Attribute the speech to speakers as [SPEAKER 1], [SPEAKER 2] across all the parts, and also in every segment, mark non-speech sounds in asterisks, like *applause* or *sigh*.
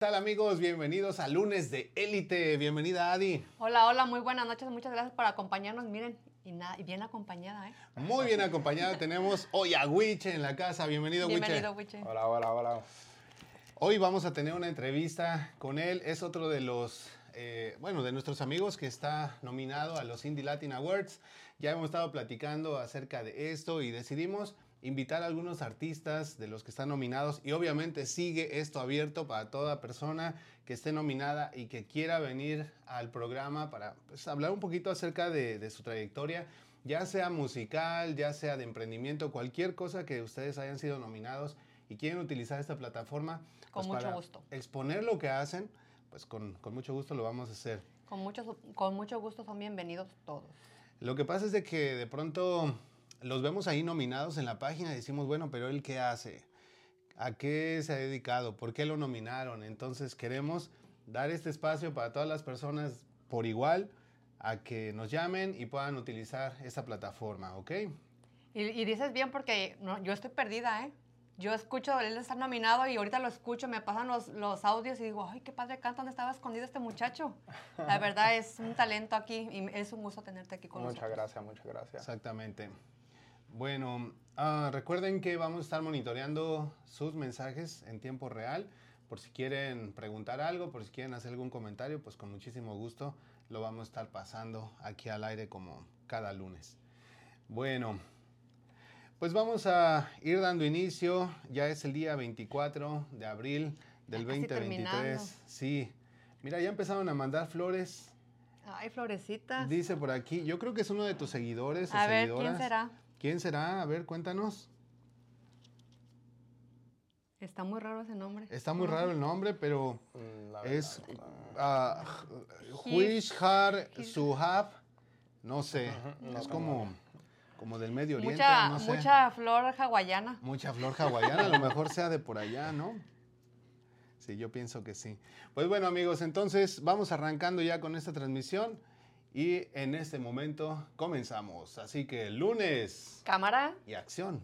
[SPEAKER 1] ¿Qué tal amigos? Bienvenidos a lunes de élite. Bienvenida Adi.
[SPEAKER 2] Hola, hola, muy buenas noches. Muchas gracias por acompañarnos. Miren, y, nada, y bien acompañada, ¿eh?
[SPEAKER 1] Muy bien acompañada. Tenemos hoy a Wiche en la casa. Bienvenido, Wiche.
[SPEAKER 2] Bienvenido, Wiche.
[SPEAKER 3] Hola, hola, hola.
[SPEAKER 1] Hoy vamos a tener una entrevista con él. Es otro de los, eh, bueno, de nuestros amigos que está nominado a los Indie Latin Awards. Ya hemos estado platicando acerca de esto y decidimos invitar a algunos artistas de los que están nominados y obviamente sigue esto abierto para toda persona que esté nominada y que quiera venir al programa para pues, hablar un poquito acerca de, de su trayectoria, ya sea musical, ya sea de emprendimiento, cualquier cosa que ustedes hayan sido nominados y quieren utilizar esta plataforma.
[SPEAKER 2] Con
[SPEAKER 1] pues,
[SPEAKER 2] mucho
[SPEAKER 1] para
[SPEAKER 2] gusto.
[SPEAKER 1] Exponer lo que hacen, pues con, con mucho gusto lo vamos a hacer.
[SPEAKER 2] Con mucho, con mucho gusto son bienvenidos todos.
[SPEAKER 1] Lo que pasa es de que de pronto los vemos ahí nominados en la página y decimos, bueno, pero él qué hace? ¿A qué se ha dedicado? ¿Por qué lo nominaron? Entonces queremos dar este espacio para todas las personas por igual a que nos llamen y puedan utilizar esta plataforma, ¿ok?
[SPEAKER 2] Y, y dices bien porque no, yo estoy perdida, ¿eh? Yo escucho, él está nominado y ahorita lo escucho, me pasan los, los audios y digo, ay, qué padre canta, ¿dónde estaba escondido este muchacho? La verdad es un talento aquí y es un gusto tenerte aquí con
[SPEAKER 3] Muchas
[SPEAKER 2] nosotros.
[SPEAKER 3] gracias, muchas gracias.
[SPEAKER 1] Exactamente. Bueno, ah, recuerden que vamos a estar monitoreando sus mensajes en tiempo real. Por si quieren preguntar algo, por si quieren hacer algún comentario, pues con muchísimo gusto lo vamos a estar pasando aquí al aire como cada lunes. Bueno, pues vamos a ir dando inicio. Ya es el día 24 de abril del
[SPEAKER 2] Ya casi
[SPEAKER 1] 2023.
[SPEAKER 2] terminando.
[SPEAKER 1] Sí. Mira, ya empezaron a mandar flores.
[SPEAKER 2] Ay, florecitas.
[SPEAKER 1] Dice por aquí, yo creo que es uno de tus seguidores o
[SPEAKER 2] A ver,
[SPEAKER 1] seguidoras.
[SPEAKER 2] ¿quién será?
[SPEAKER 1] ¿Quién será? A ver, cuéntanos.
[SPEAKER 2] Está muy raro ese nombre.
[SPEAKER 1] Está muy raro el nombre, pero
[SPEAKER 3] la
[SPEAKER 1] es ah, Huishar Suhab. No sé,
[SPEAKER 3] no
[SPEAKER 1] es como, como del Medio Oriente,
[SPEAKER 2] Mucha,
[SPEAKER 1] no sé.
[SPEAKER 2] mucha flor hawaiana.
[SPEAKER 1] Mucha flor hawaiana, a lo mejor sea de por allá, ¿no? Sí, yo pienso que sí. Pues bueno, amigos, entonces vamos arrancando ya con esta transmisión y en este momento comenzamos. Así que lunes
[SPEAKER 2] Cámara.
[SPEAKER 1] y acción.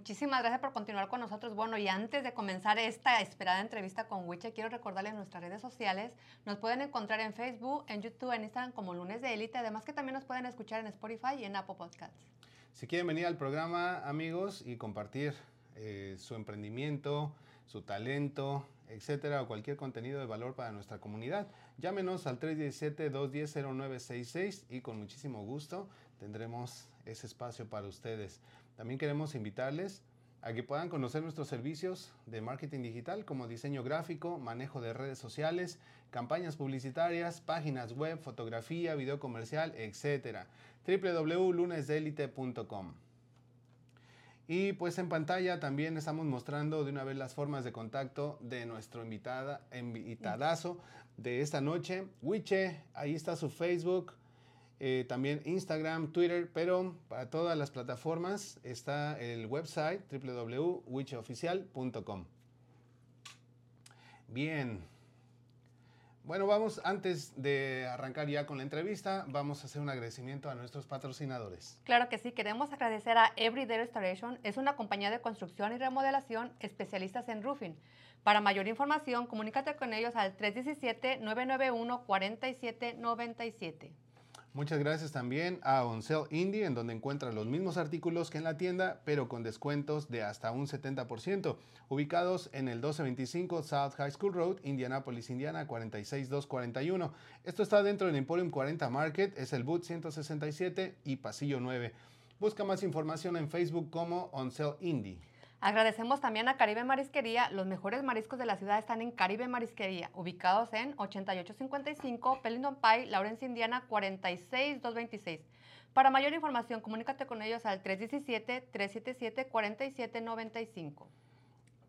[SPEAKER 2] Muchísimas gracias por continuar con nosotros. Bueno, y antes de comenzar esta esperada entrevista con Wiche, quiero recordarles nuestras redes sociales. Nos pueden encontrar en Facebook, en YouTube, en Instagram como Lunes de Élite. Además que también nos pueden escuchar en Spotify y en Apple Podcasts.
[SPEAKER 1] Si quieren venir al programa, amigos, y compartir eh, su emprendimiento, su talento, etcétera, o cualquier contenido de valor para nuestra comunidad, llámenos al 317-210-0966 y con muchísimo gusto tendremos ese espacio para ustedes. También queremos invitarles a que puedan conocer nuestros servicios de marketing digital como diseño gráfico, manejo de redes sociales, campañas publicitarias, páginas web, fotografía, video comercial, etc. www.lunesdelite.com. Y pues en pantalla también estamos mostrando de una vez las formas de contacto de nuestro invitada, invitadazo de esta noche, Wiche, ahí está su Facebook, eh, también Instagram, Twitter, pero para todas las plataformas está el website www.wicheoficial.com. Bien. Bueno, vamos, antes de arrancar ya con la entrevista, vamos a hacer un agradecimiento a nuestros patrocinadores.
[SPEAKER 2] Claro que sí, queremos agradecer a Everyday Restoration. Es una compañía de construcción y remodelación especialistas en roofing. Para mayor información, comunícate con ellos al 317-991-4797.
[SPEAKER 1] Muchas gracias también a Oncel Indie, en donde encuentran los mismos artículos que en la tienda, pero con descuentos de hasta un 70%, ubicados en el 1225 South High School Road, Indianapolis, Indiana 46241. Esto está dentro del Emporium 40 Market, es el boot 167 y pasillo 9. Busca más información en Facebook como Oncel Indie.
[SPEAKER 2] Agradecemos también a Caribe Marisquería. Los mejores mariscos de la ciudad están en Caribe Marisquería, ubicados en 8855 Pellington Pie, Lawrence, Indiana 46226. Para mayor información, comunícate con ellos al 317-377-4795.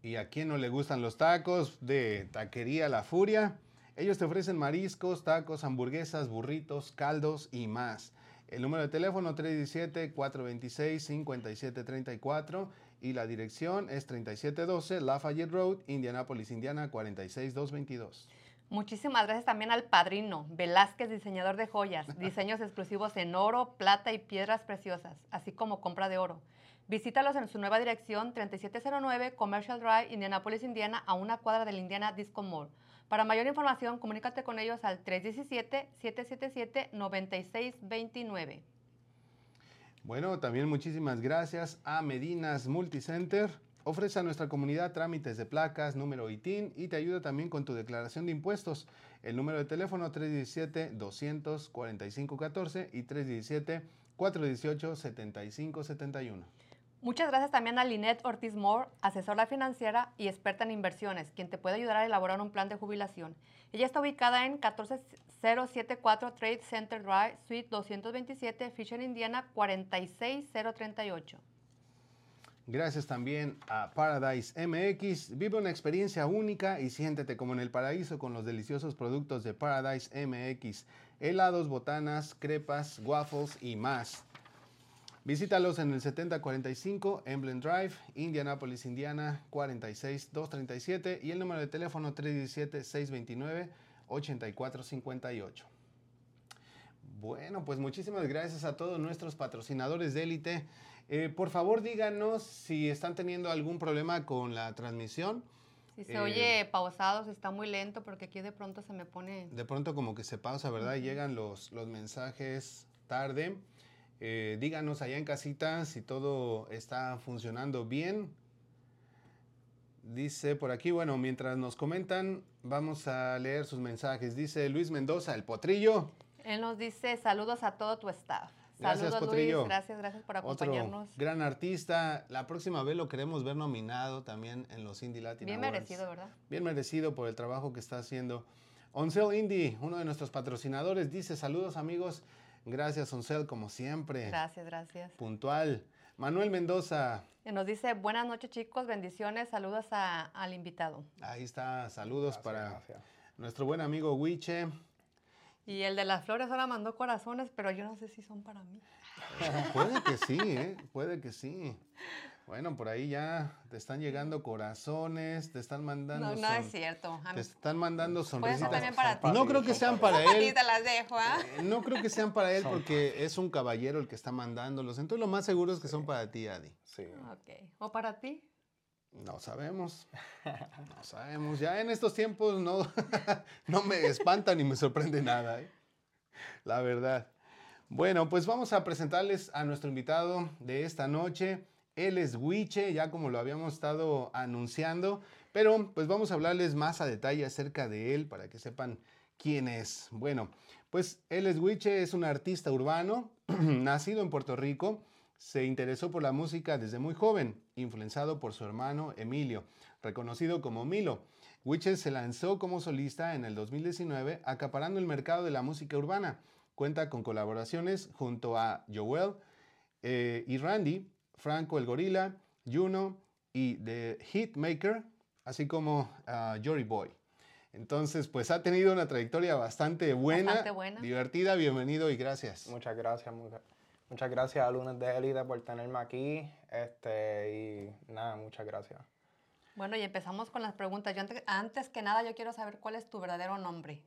[SPEAKER 1] ¿Y a quién no le gustan los tacos de Taquería La Furia? Ellos te ofrecen mariscos, tacos, hamburguesas, burritos, caldos y más. El número de teléfono 317-426-5734 y la dirección es 3712 Lafayette Road, Indianapolis, Indiana 46222.
[SPEAKER 2] Muchísimas gracias también al padrino Velázquez, diseñador de joyas, *laughs* diseños exclusivos en oro, plata y piedras preciosas, así como compra de oro. Visítalos en su nueva dirección 3709 Commercial Drive, Indianapolis, Indiana, a una cuadra del Indiana Disco Mall. Para mayor información, comunícate con ellos al 317-777-9629.
[SPEAKER 1] Bueno, también muchísimas gracias a Medinas Multicenter. Ofrece a nuestra comunidad trámites de placas, número ITIN y te ayuda también con tu declaración de impuestos. El número de teléfono 317-245-14 y 317-418-7571.
[SPEAKER 2] Muchas gracias también a Lynette Ortiz Moore, asesora financiera y experta en inversiones, quien te puede ayudar a elaborar un plan de jubilación. Ella está ubicada en 14074 Trade Center Drive, Suite 227, Fisher, Indiana 46038.
[SPEAKER 1] Gracias también a Paradise MX. Vive una experiencia única y siéntete como en el paraíso con los deliciosos productos de Paradise MX. Helados, botanas, crepas, waffles y más. Visítalos en el 7045 Emblem Drive, Indianapolis, Indiana 46237 y el número de teléfono 317-629-8458. Bueno, pues muchísimas gracias a todos nuestros patrocinadores de élite. Eh, por favor, díganos si están teniendo algún problema con la transmisión.
[SPEAKER 2] Si se oye pausado, si está muy lento, porque aquí de pronto se me pone...
[SPEAKER 1] De pronto como que se pausa, ¿verdad? Llegan los, los mensajes tarde. Eh, díganos allá en casita si todo está funcionando bien. Dice por aquí, bueno, mientras nos comentan, vamos a leer sus mensajes. Dice Luis Mendoza, el potrillo.
[SPEAKER 2] Él nos dice saludos a todo tu staff. Gracias, saludos, potrillo. Luis. Gracias, gracias por acompañarnos.
[SPEAKER 1] Otro gran artista. La próxima vez lo queremos ver nominado también en los Indie Latin
[SPEAKER 2] Bien merecido, ¿verdad?
[SPEAKER 1] Bien merecido por el trabajo que está haciendo. Oncel Indie, uno de nuestros patrocinadores, dice saludos amigos. Gracias, Oncel, como siempre.
[SPEAKER 2] Gracias, gracias.
[SPEAKER 1] Puntual. Manuel Mendoza.
[SPEAKER 2] Nos dice, buenas noches chicos, bendiciones, saludos al invitado.
[SPEAKER 1] Ahí está, saludos para nuestro buen amigo Huiche.
[SPEAKER 2] Y el de las flores ahora mandó corazones, pero yo no sé si son para mí. *laughs*
[SPEAKER 1] puede que sí, ¿eh? puede que sí. Bueno, por ahí ya te están llegando corazones, te están mandando.
[SPEAKER 2] No, no es cierto.
[SPEAKER 1] Te están mandando sonrisitas.
[SPEAKER 2] también para ti. *laughs*
[SPEAKER 1] No creo que sean para él.
[SPEAKER 2] te las dejo.
[SPEAKER 1] No creo que sean para él porque es un caballero el que está mandándolos. Entonces lo más seguro es que son para ti, Adi.
[SPEAKER 2] Sí. Ok. ¿O para ti?
[SPEAKER 1] No sabemos. No sabemos. Ya en estos tiempos no, *laughs* no me espanta ni me sorprende nada. ¿eh? La verdad. Bueno, pues vamos a presentarles a nuestro invitado de esta noche. Él es Wiche, ya como lo habíamos estado anunciando, pero pues vamos a hablarles más a detalle acerca de él para que sepan quién es. Bueno, pues él es Wiche, es un artista urbano, *clears throat* nacido en Puerto Rico, se interesó por la música desde muy joven, influenciado por su hermano Emilio, reconocido como Milo. Wiche se lanzó como solista en el 2019, acaparando el mercado de la música urbana. Cuenta con colaboraciones junto a Joel eh, y Randy, Franco el Gorila, Juno y The Hitmaker, así como uh, Jory Boy. Entonces, pues ha tenido una trayectoria bastante buena, divertida. Bienvenido y gracias.
[SPEAKER 3] Muchas gracias, muchas, gracias a Lunes de Élite por tenerme aquí. Este, y nada, muchas gracias.
[SPEAKER 2] Bueno, y empezamos con las preguntas. Yo antes, que nada, yo quiero saber cuál es tu verdadero nombre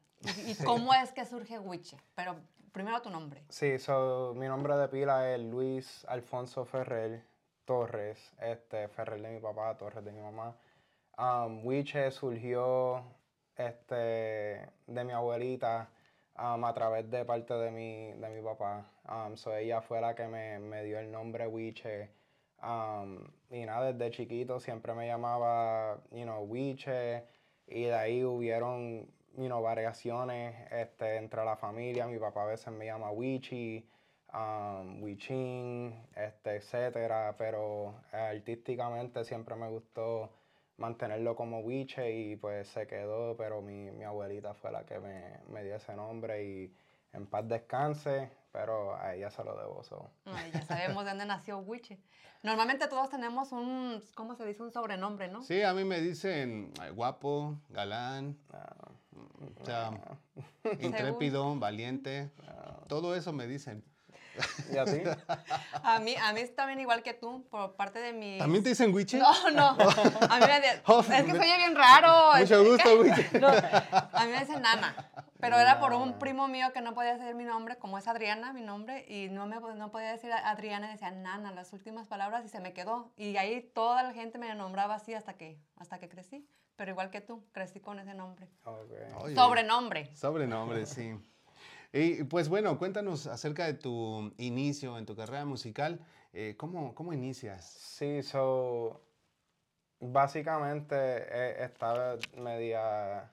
[SPEAKER 2] y, cómo es que surge Wiche. Pero primero tu nombre.
[SPEAKER 3] Sí, so, mi nombre de pila es Luis Alfonso Ferrer Torres, este, Ferrer de mi papá, Torres de mi mamá. Um, Wiche surgió este, de mi abuelita um, a través de parte de mi, de mi papá. Um, so ella fue la que me, me dio el nombre Wiche. Um, y nada, desde chiquito siempre me llamaba, you know, Wiche. Y de ahí hubieron you know, variaciones este, entre la familia. Mi papá a veces me llama Wichi. um, Wichin, este, etcétera, pero artísticamente siempre me gustó mantenerlo como Wiche y pues se quedó, pero mi, mi abuelita fue la que me, me, dio ese nombre y en paz descanse, pero a ella se lo debo.
[SPEAKER 2] Ay, ya sabemos de dónde nació Wiche. Normalmente todos tenemos un, ¿cómo se dice? Un sobrenombre, ¿no?
[SPEAKER 1] Sí, a mí me dicen guapo, galán, ah, o sea, *laughs* intrépido, valiente, todo eso me dicen.
[SPEAKER 3] ¿Y a ti? *laughs*
[SPEAKER 2] A mí, a mí también igual que tú, por parte de mi...
[SPEAKER 1] ¿También te dicen Wiche?
[SPEAKER 2] No, no. *laughs* A mí me oh, es que soy bien raro.
[SPEAKER 1] Mucho gusto, Wiche.
[SPEAKER 2] a mí me dicen Nana. Pero era por un primo mío que no podía decir mi nombre, como es Adriana, mi nombre, y no, me, no podía decir Adriana, y decía Nana, las últimas palabras, y se me quedó. Y ahí toda la gente me nombraba así hasta que, hasta que crecí. Pero igual que tú, crecí con ese nombre.
[SPEAKER 3] Okay.
[SPEAKER 2] Sobrenombre.
[SPEAKER 1] Sobrenombre, *laughs* sí. Y pues bueno, cuéntanos acerca de tu inicio en tu carrera musical. Eh, ¿cómo, ¿cómo, inicias?
[SPEAKER 3] Sí, so, básicamente eh, estaba media,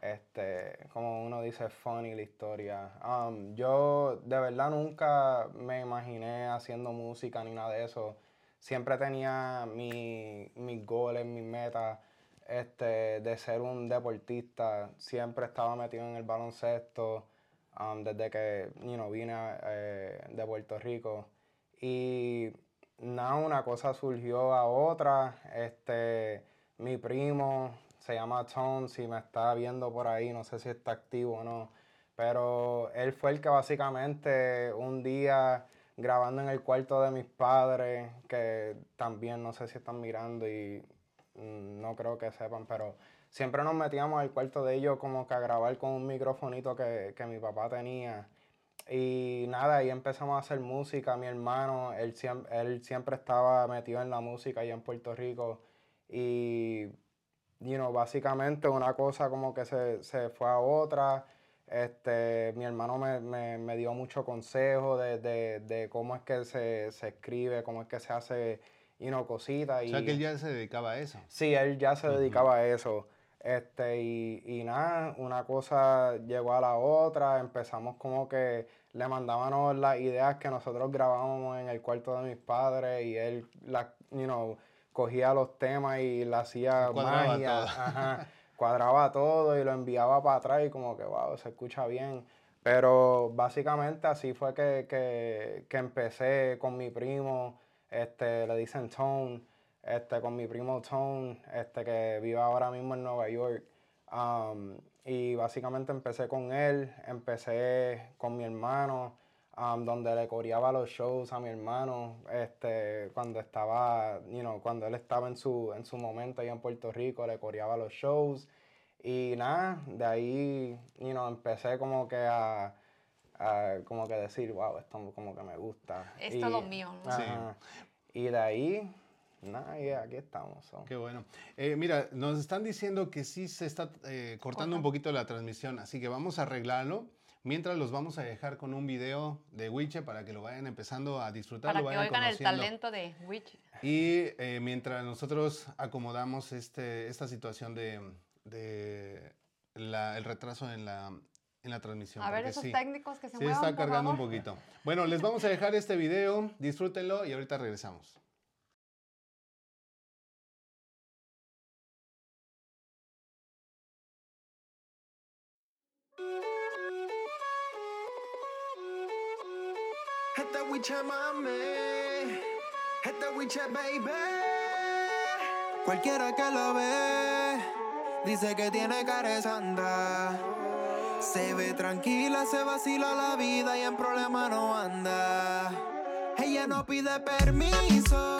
[SPEAKER 3] este, como uno dice, funny la historia. Um, yo de verdad nunca me imaginé haciendo música ni nada de eso. Siempre tenía mi, mis goles, mis metas. Este, de ser un deportista, siempre estaba metido en el baloncesto, Um, desde que you know, vine eh, de Puerto Rico. Y nada, una cosa surgió a otra. Este, mi primo se llama Tom, si me está viendo por ahí, no sé si está activo o no. Pero él fue el que básicamente un día grabando en el cuarto de mis padres, que también no sé si están mirando y no creo que sepan, pero siempre nos metíamos al cuarto de ellos como que a grabar con un microfonito que, mi papá tenía. Y nada, ahí empezamos a hacer música. Mi hermano, él, él siempre estaba metido en la música allá en Puerto Rico. Y, you básicamente una cosa como que se, fue a otra. Este, mi hermano me, dio mucho consejo de, cómo es que se, escribe, cómo es que se hace, you know, cositas.
[SPEAKER 1] O sea, que él ya se dedicaba a eso.
[SPEAKER 3] Sí, él ya se dedicaba a eso. Este, y, nada, una cosa llegó a la otra, empezamos como que le mandábamos las ideas que nosotros grabábamos en el cuarto de mis padres y él, la, you know, cogía los temas y le hacía magia, *laughs* cuadraba todo y lo enviaba para atrás y como que, wow, se escucha bien. Pero básicamente así fue que, que, que empecé con mi primo, este, le dicen Tone, este, con mi primo Tone, este, que vive ahora mismo en Nueva York. Um, y básicamente empecé con él, empecé con mi hermano, um, donde le coreaba los shows a mi hermano, este, cuando estaba, you know, cuando él estaba en su, en su momento ahí en Puerto Rico, le coreaba los shows. Y nada, de ahí, you know, empecé como que a, como que decir, wow, esto como que me gusta.
[SPEAKER 2] Es todo mío.
[SPEAKER 1] Sí.
[SPEAKER 3] Y de ahí, Nada, aquí estamos.
[SPEAKER 1] Qué bueno. Eh, mira, nos están diciendo que sí se está eh, cortando un poquito la transmisión, así que vamos a arreglarlo. Mientras los vamos a dejar con un video de Wiche para que lo vayan empezando a disfrutar.
[SPEAKER 2] Para que oigan el talento de Wiche.
[SPEAKER 1] Y eh, mientras nosotros acomodamos este, esta situación de, de el retraso en la, en la transmisión.
[SPEAKER 2] A ver esos técnicos que se
[SPEAKER 1] Sí, está cargando un poquito. Bueno, les vamos a dejar este video, disfrútenlo y ahorita regresamos. Este wiche mami, este wiche baby. Cualquiera que lo ve, dice que tiene cara santa. Se ve tranquila, se vacila la vida y en problema no anda. Ella no pide permiso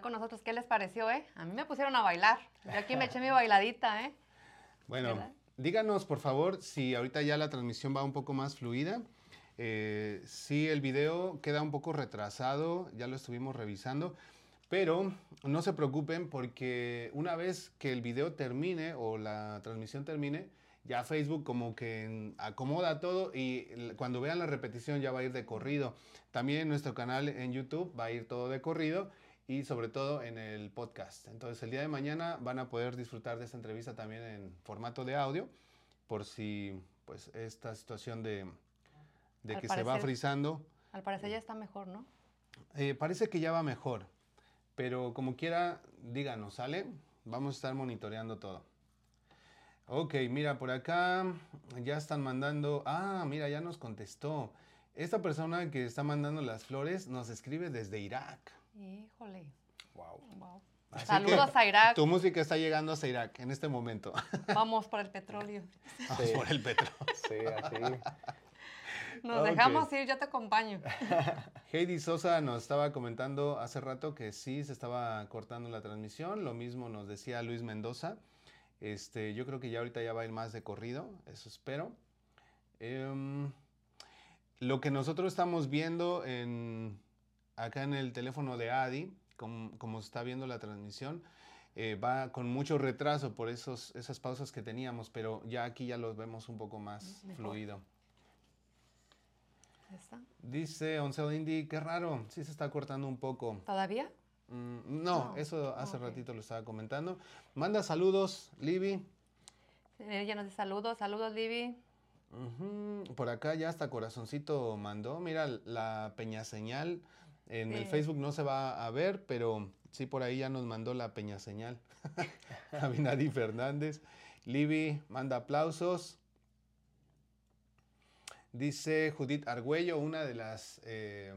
[SPEAKER 2] con nosotros. ¿Qué les pareció, eh? A mí me pusieron a bailar. Yo aquí me eché mi bailadita, ¿eh? *laughs*
[SPEAKER 1] Bueno,
[SPEAKER 2] ¿Verdad?
[SPEAKER 1] díganos por favor si ahorita ya la transmisión va un poco más fluida. Eh, si el video queda un poco retrasado, ya lo estuvimos revisando, pero no se preocupen porque una vez que el video termine o la transmisión termine, ya Facebook como que acomoda todo y cuando vean la repetición ya va a ir de corrido. También en nuestro canal en YouTube va a ir todo de corrido y sobre todo en el podcast. Entonces el día de mañana van a poder disfrutar de esta entrevista también en formato de audio por si pues esta situación de, de que se va frizando
[SPEAKER 2] Al parecer ya está mejor, ¿no?
[SPEAKER 1] eh, parece que ya va mejor, pero como quiera, díganos, ¿sale? Vamos a estar monitoreando todo. Ok, mira, por acá ya están mandando. Ah, mira, ya nos contestó. Esta persona que está mandando las flores nos escribe desde Irak.
[SPEAKER 2] Híjole.
[SPEAKER 3] Wow.
[SPEAKER 2] Wow.
[SPEAKER 1] Así
[SPEAKER 2] Saludos a Irak.
[SPEAKER 1] Tu música está llegando hasta Irak en este momento. *laughs*
[SPEAKER 2] Vamos por el petróleo. *laughs*
[SPEAKER 1] Vamos
[SPEAKER 3] Sí.
[SPEAKER 1] por el petro.
[SPEAKER 3] Sí, así.
[SPEAKER 2] Nos dejamos ir, yo te acompaño. *laughs*
[SPEAKER 1] Heidi Sosa nos estaba comentando hace rato que sí se estaba cortando la transmisión. Lo mismo nos decía Luis Mendoza. Este, yo creo que ya ahorita ya va a ir más de corrido, eso espero. Em, lo que nosotros estamos viendo en, acá en el teléfono de Adi, como, como se está viendo la transmisión, eh, va con mucho retraso por esos, esas pausas que teníamos, pero ya aquí ya los vemos un poco más
[SPEAKER 2] Mejor.
[SPEAKER 1] fluido.
[SPEAKER 2] Está.
[SPEAKER 1] Dice Oncel Indy, qué raro, sí se está cortando un poco.
[SPEAKER 2] ¿Todavía?
[SPEAKER 1] Mm, no, eso hace ratito lo estaba comentando. Manda saludos, Libby.
[SPEAKER 2] Ella nos dice saludos, saludos, Libby.
[SPEAKER 1] Por acá ya hasta corazoncito mandó. Mira, la peña señal en el. Facebook no se va a ver, pero sí por ahí ya nos mandó la peña señal. *laughs* Abinadi Fernández. Libby manda aplausos. Dice Judith Argüello, una de las eh,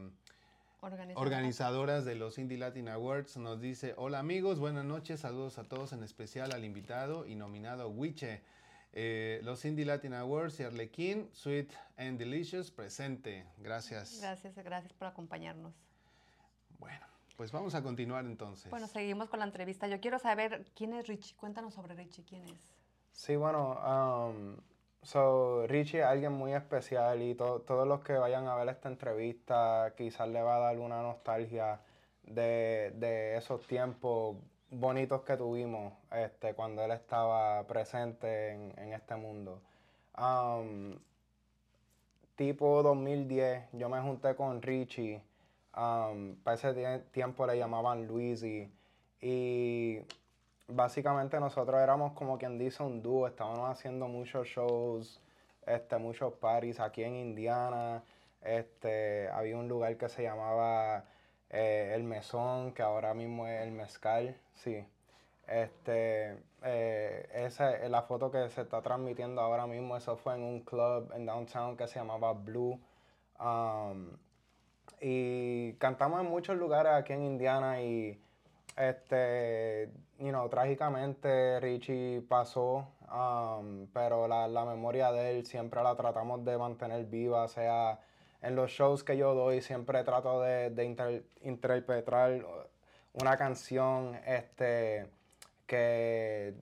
[SPEAKER 2] Organizadora.
[SPEAKER 1] organizadoras de los Indie Latin Awards, nos dice, hola amigos, buenas noches, saludos a todos, en especial al invitado y nominado Wiche. Eh, los Indie Latin Awards y Arlequín, Sweet and Delicious, presente. Gracias.
[SPEAKER 2] Gracias, gracias por acompañarnos.
[SPEAKER 1] Bueno, pues vamos a continuar entonces.
[SPEAKER 2] Bueno, seguimos con la entrevista. Yo quiero saber quién es Richie. Cuéntanos sobre Richie, quién es.
[SPEAKER 3] Sí, bueno, um, so Richie es alguien muy especial y to- todos los que vayan a ver esta entrevista quizás le va a dar una nostalgia de, de esos tiempos bonitos que tuvimos este, cuando él estaba presente en, en este mundo. Um, tipo 2010, yo me junté con Richie. Um, para ese tie- tiempo le llamaban Luisi. Y básicamente nosotros éramos como quien dice un dúo, estábamos haciendo muchos shows, este, muchos parties aquí en Indiana. Este, había un lugar que se llamaba eh, El Mesón, que ahora mismo es El Mezcal, sí. Este, eh, esa es la foto que se está transmitiendo ahora mismo, eso fue en un club en downtown que se llamaba Blue. Um, y cantamos en muchos lugares aquí en Indiana y este, you trágicamente Richie pasó, um, pero la, la memoria de él siempre la tratamos de mantener viva, sea en los shows que yo doy, siempre trato de, de inter- interpretar una canción este, que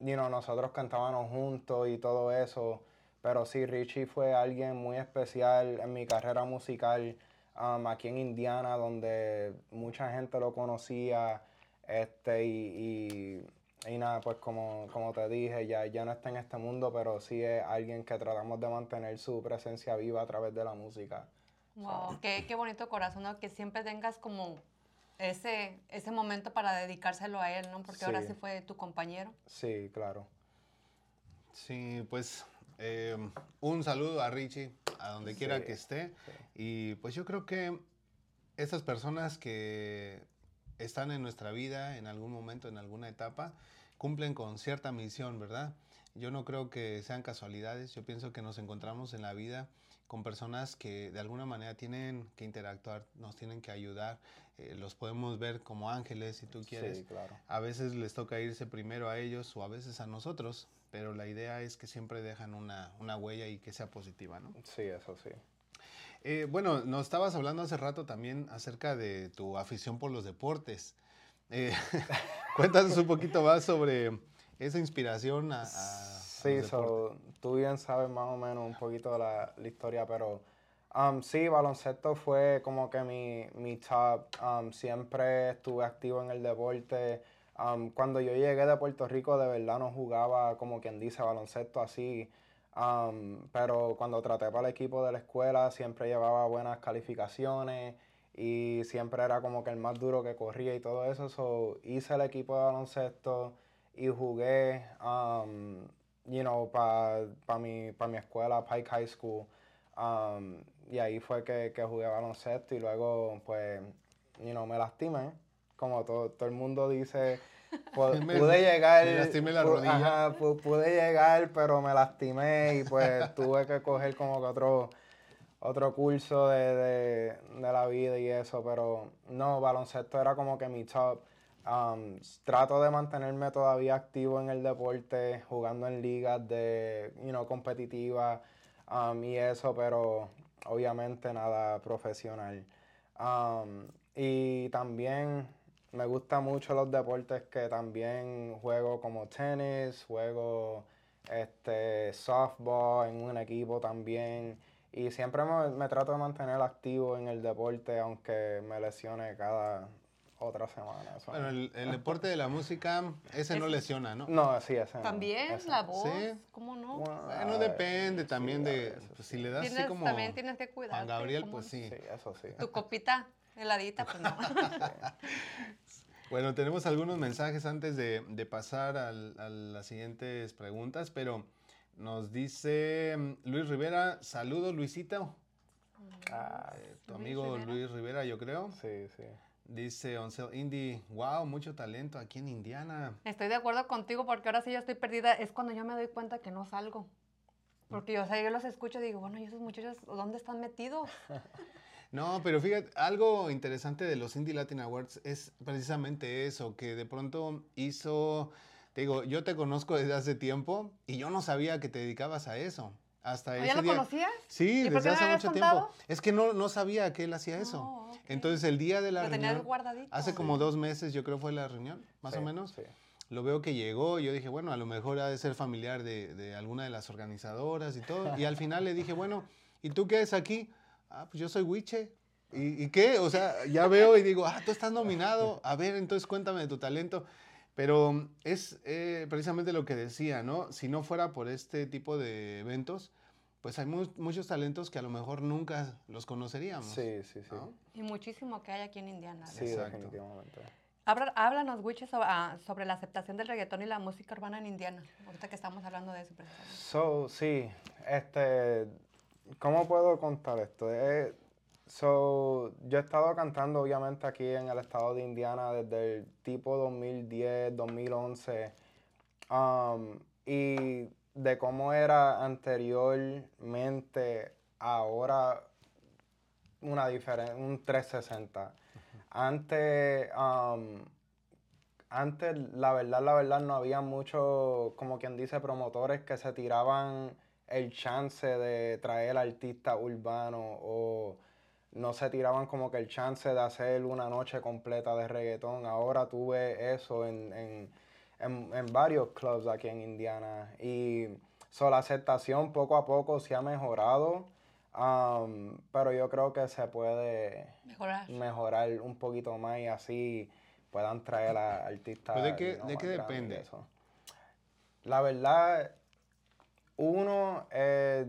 [SPEAKER 3] you nosotros cantábamos juntos y todo eso. Pero sí, Richie fue alguien muy especial en mi carrera musical um, aquí en Indiana, donde mucha gente lo conocía. Este, y, y, y nada, pues como, como te dije, ya, ya no está en este mundo, pero sí es alguien que tratamos de mantener su presencia viva a través de la música.
[SPEAKER 2] Wow, qué, qué bonito corazón, ¿no? Que siempre tengas como ese, ese momento para dedicárselo a él, ¿no? Porque ahora
[SPEAKER 3] Sí.
[SPEAKER 2] sí fue tu compañero.
[SPEAKER 3] Sí, claro.
[SPEAKER 1] Sí, pues eh, un saludo a Richie, a donde quiera
[SPEAKER 3] Sí,
[SPEAKER 1] que esté.
[SPEAKER 3] sí.
[SPEAKER 1] Y pues yo creo que esas personas que están en nuestra vida en algún momento, en alguna etapa, cumplen con cierta misión, ¿verdad? Yo no creo que sean casualidades, yo pienso que nos encontramos en la vida con personas que de alguna manera tienen que interactuar, nos tienen que ayudar, eh, los podemos ver como ángeles si tú quieres.
[SPEAKER 3] Sí, claro.
[SPEAKER 1] A veces les toca irse primero a ellos o a veces a nosotros, pero la idea es que siempre dejan una, una huella y que sea positiva, ¿no?
[SPEAKER 3] Sí, eso sí.
[SPEAKER 1] Eh, bueno, nos estabas hablando hace rato también acerca de tu afición por los deportes. Eh, *laughs* cuéntanos un poquito más sobre esa inspiración a, a- a
[SPEAKER 3] Sí,
[SPEAKER 1] deportes.
[SPEAKER 3] so, tú bien sabes más o menos un poquito de la, la historia, pero um, sí, baloncesto fue como que mi, mi top. Um, siempre estuve activo en el deporte. Um, cuando yo llegué de Puerto Rico, de verdad no jugaba como quien dice baloncesto así. Um, pero cuando traté para el equipo de la escuela, siempre llevaba buenas calificaciones y siempre era como que el más duro que corría y todo eso. So, hice el equipo de baloncesto y jugué, um, you know, para mi, pa mi escuela, Pike High School. Um, y ahí fue que, que jugué baloncesto y luego, pues, you know, me lastimé. Como todo, todo el mundo dice, *laughs*
[SPEAKER 1] Me-
[SPEAKER 3] pude llegar.
[SPEAKER 1] me la rodilla.
[SPEAKER 3] ajá, pude llegar, pero me lastimé y pues *laughs* tuve que coger como que otro, otro curso de, de, de la vida y eso, pero no, baloncesto era como que mi top. Um, trato de mantenerme todavía activo en el deporte, jugando en ligas de, you know, competitivas um, y eso, pero obviamente nada profesional. Um, y también me gustan mucho los deportes que también juego como tenis, juego este, softball en un equipo también. Y siempre me, me trato de mantener activo en el deporte, aunque me lesione cada otra semana. eso.
[SPEAKER 1] Bueno, el, el deporte de la música, ese no lesiona, ¿no?
[SPEAKER 3] No, sí, ese no,
[SPEAKER 2] También
[SPEAKER 3] ese
[SPEAKER 2] la voz,
[SPEAKER 1] Sí.
[SPEAKER 2] ¿cómo no?
[SPEAKER 3] Bueno,
[SPEAKER 1] Bueno,
[SPEAKER 3] a
[SPEAKER 1] depende también
[SPEAKER 3] sí,
[SPEAKER 1] de,
[SPEAKER 3] veces
[SPEAKER 1] pues,
[SPEAKER 3] sí.
[SPEAKER 1] si le das así como
[SPEAKER 2] también tienes que cuidarte.
[SPEAKER 1] Juan Gabriel,
[SPEAKER 2] ¿cómo
[SPEAKER 1] pues sí.
[SPEAKER 3] Sí, eso sí.
[SPEAKER 2] Tu copita heladita, pues no. *laughs*
[SPEAKER 1] Bueno, tenemos algunos mensajes antes de, de pasar al- a las siguientes preguntas, pero nos dice mm, Luis Rivera, saludos Luisito,
[SPEAKER 3] Ah,
[SPEAKER 1] eh, tu
[SPEAKER 2] Luis
[SPEAKER 1] amigo
[SPEAKER 2] Rivera.
[SPEAKER 1] Luis Rivera yo creo.
[SPEAKER 3] sí, sí.
[SPEAKER 1] Dice Oncel Indy, wow, mucho talento aquí en Indiana.
[SPEAKER 2] Estoy de acuerdo contigo porque ahora sí yo estoy perdida. Es cuando yo me doy cuenta que no salgo. Porque yo, o sea, yo los escucho y digo, bueno, ¿y esos muchachos dónde están metidos? *laughs*
[SPEAKER 1] No, pero fíjate, algo interesante de los Indie Latin Awards es precisamente eso, que de pronto hizo, te digo, yo te conozco desde hace tiempo y yo no sabía que te dedicabas a eso. Hasta
[SPEAKER 2] ¿O
[SPEAKER 1] ese
[SPEAKER 2] ¿Ya lo
[SPEAKER 1] día.
[SPEAKER 2] conocías?
[SPEAKER 1] Sí,
[SPEAKER 2] ¿Y por
[SPEAKER 1] desde hace mucho
[SPEAKER 2] contado?
[SPEAKER 1] tiempo. Es que no, no sabía que él hacía eso.
[SPEAKER 2] Oh.
[SPEAKER 1] Entonces el día de la
[SPEAKER 2] Lo tenías
[SPEAKER 1] reunión,
[SPEAKER 2] guardadito.
[SPEAKER 1] hace como dos meses yo creo fue la reunión, más o menos,
[SPEAKER 3] sí.
[SPEAKER 1] lo veo que llegó y yo dije, bueno, a lo mejor ha de ser familiar de, de alguna de las organizadoras y todo. Y al final le dije, bueno, ¿y tú qué es aquí? Ah, pues yo soy Wiche. ¿Y, y qué? O sea, ya veo y digo, ah, tú estás nominado. A ver, entonces cuéntame de tu talento. Pero es eh, precisamente lo que decía, ¿no? Si no fuera por este tipo de eventos, pues hay mu- muchos talentos que a lo mejor nunca los conoceríamos.
[SPEAKER 3] Sí, sí, sí.
[SPEAKER 1] ¿no?
[SPEAKER 2] Y muchísimo que hay aquí en Indiana.
[SPEAKER 3] Sí,
[SPEAKER 1] Exacto.
[SPEAKER 3] definitivamente.
[SPEAKER 2] Háblanos, Wiche, ah, sobre la aceptación del reggaetón y la música urbana en Indiana. Ahorita que estamos hablando de eso precisamente.
[SPEAKER 3] So, sí, este, ¿cómo puedo contar esto? Eh, so, yo he estado cantando obviamente aquí en el estado de Indiana desde el tipo 2010, 2011, um, y de cómo era anteriormente, ahora una diferencia, un 360. Antes, um, antes, la verdad, la verdad, no había mucho, como quien dice, promotores que se tiraban el chance de traer artistas urbanos o no se tiraban como que el chance de hacer una noche completa de reggaetón. Ahora tú ves eso en, en, en- en varios clubs aquí en Indiana. Y so, la aceptación poco a poco se ha mejorado, um, pero yo creo que se puede
[SPEAKER 2] Mejorar.
[SPEAKER 3] mejorar un poquito más y así puedan traer a artistas.
[SPEAKER 1] ¿Pero de qué- de qué depende?
[SPEAKER 3] eso. La verdad, uno, eh,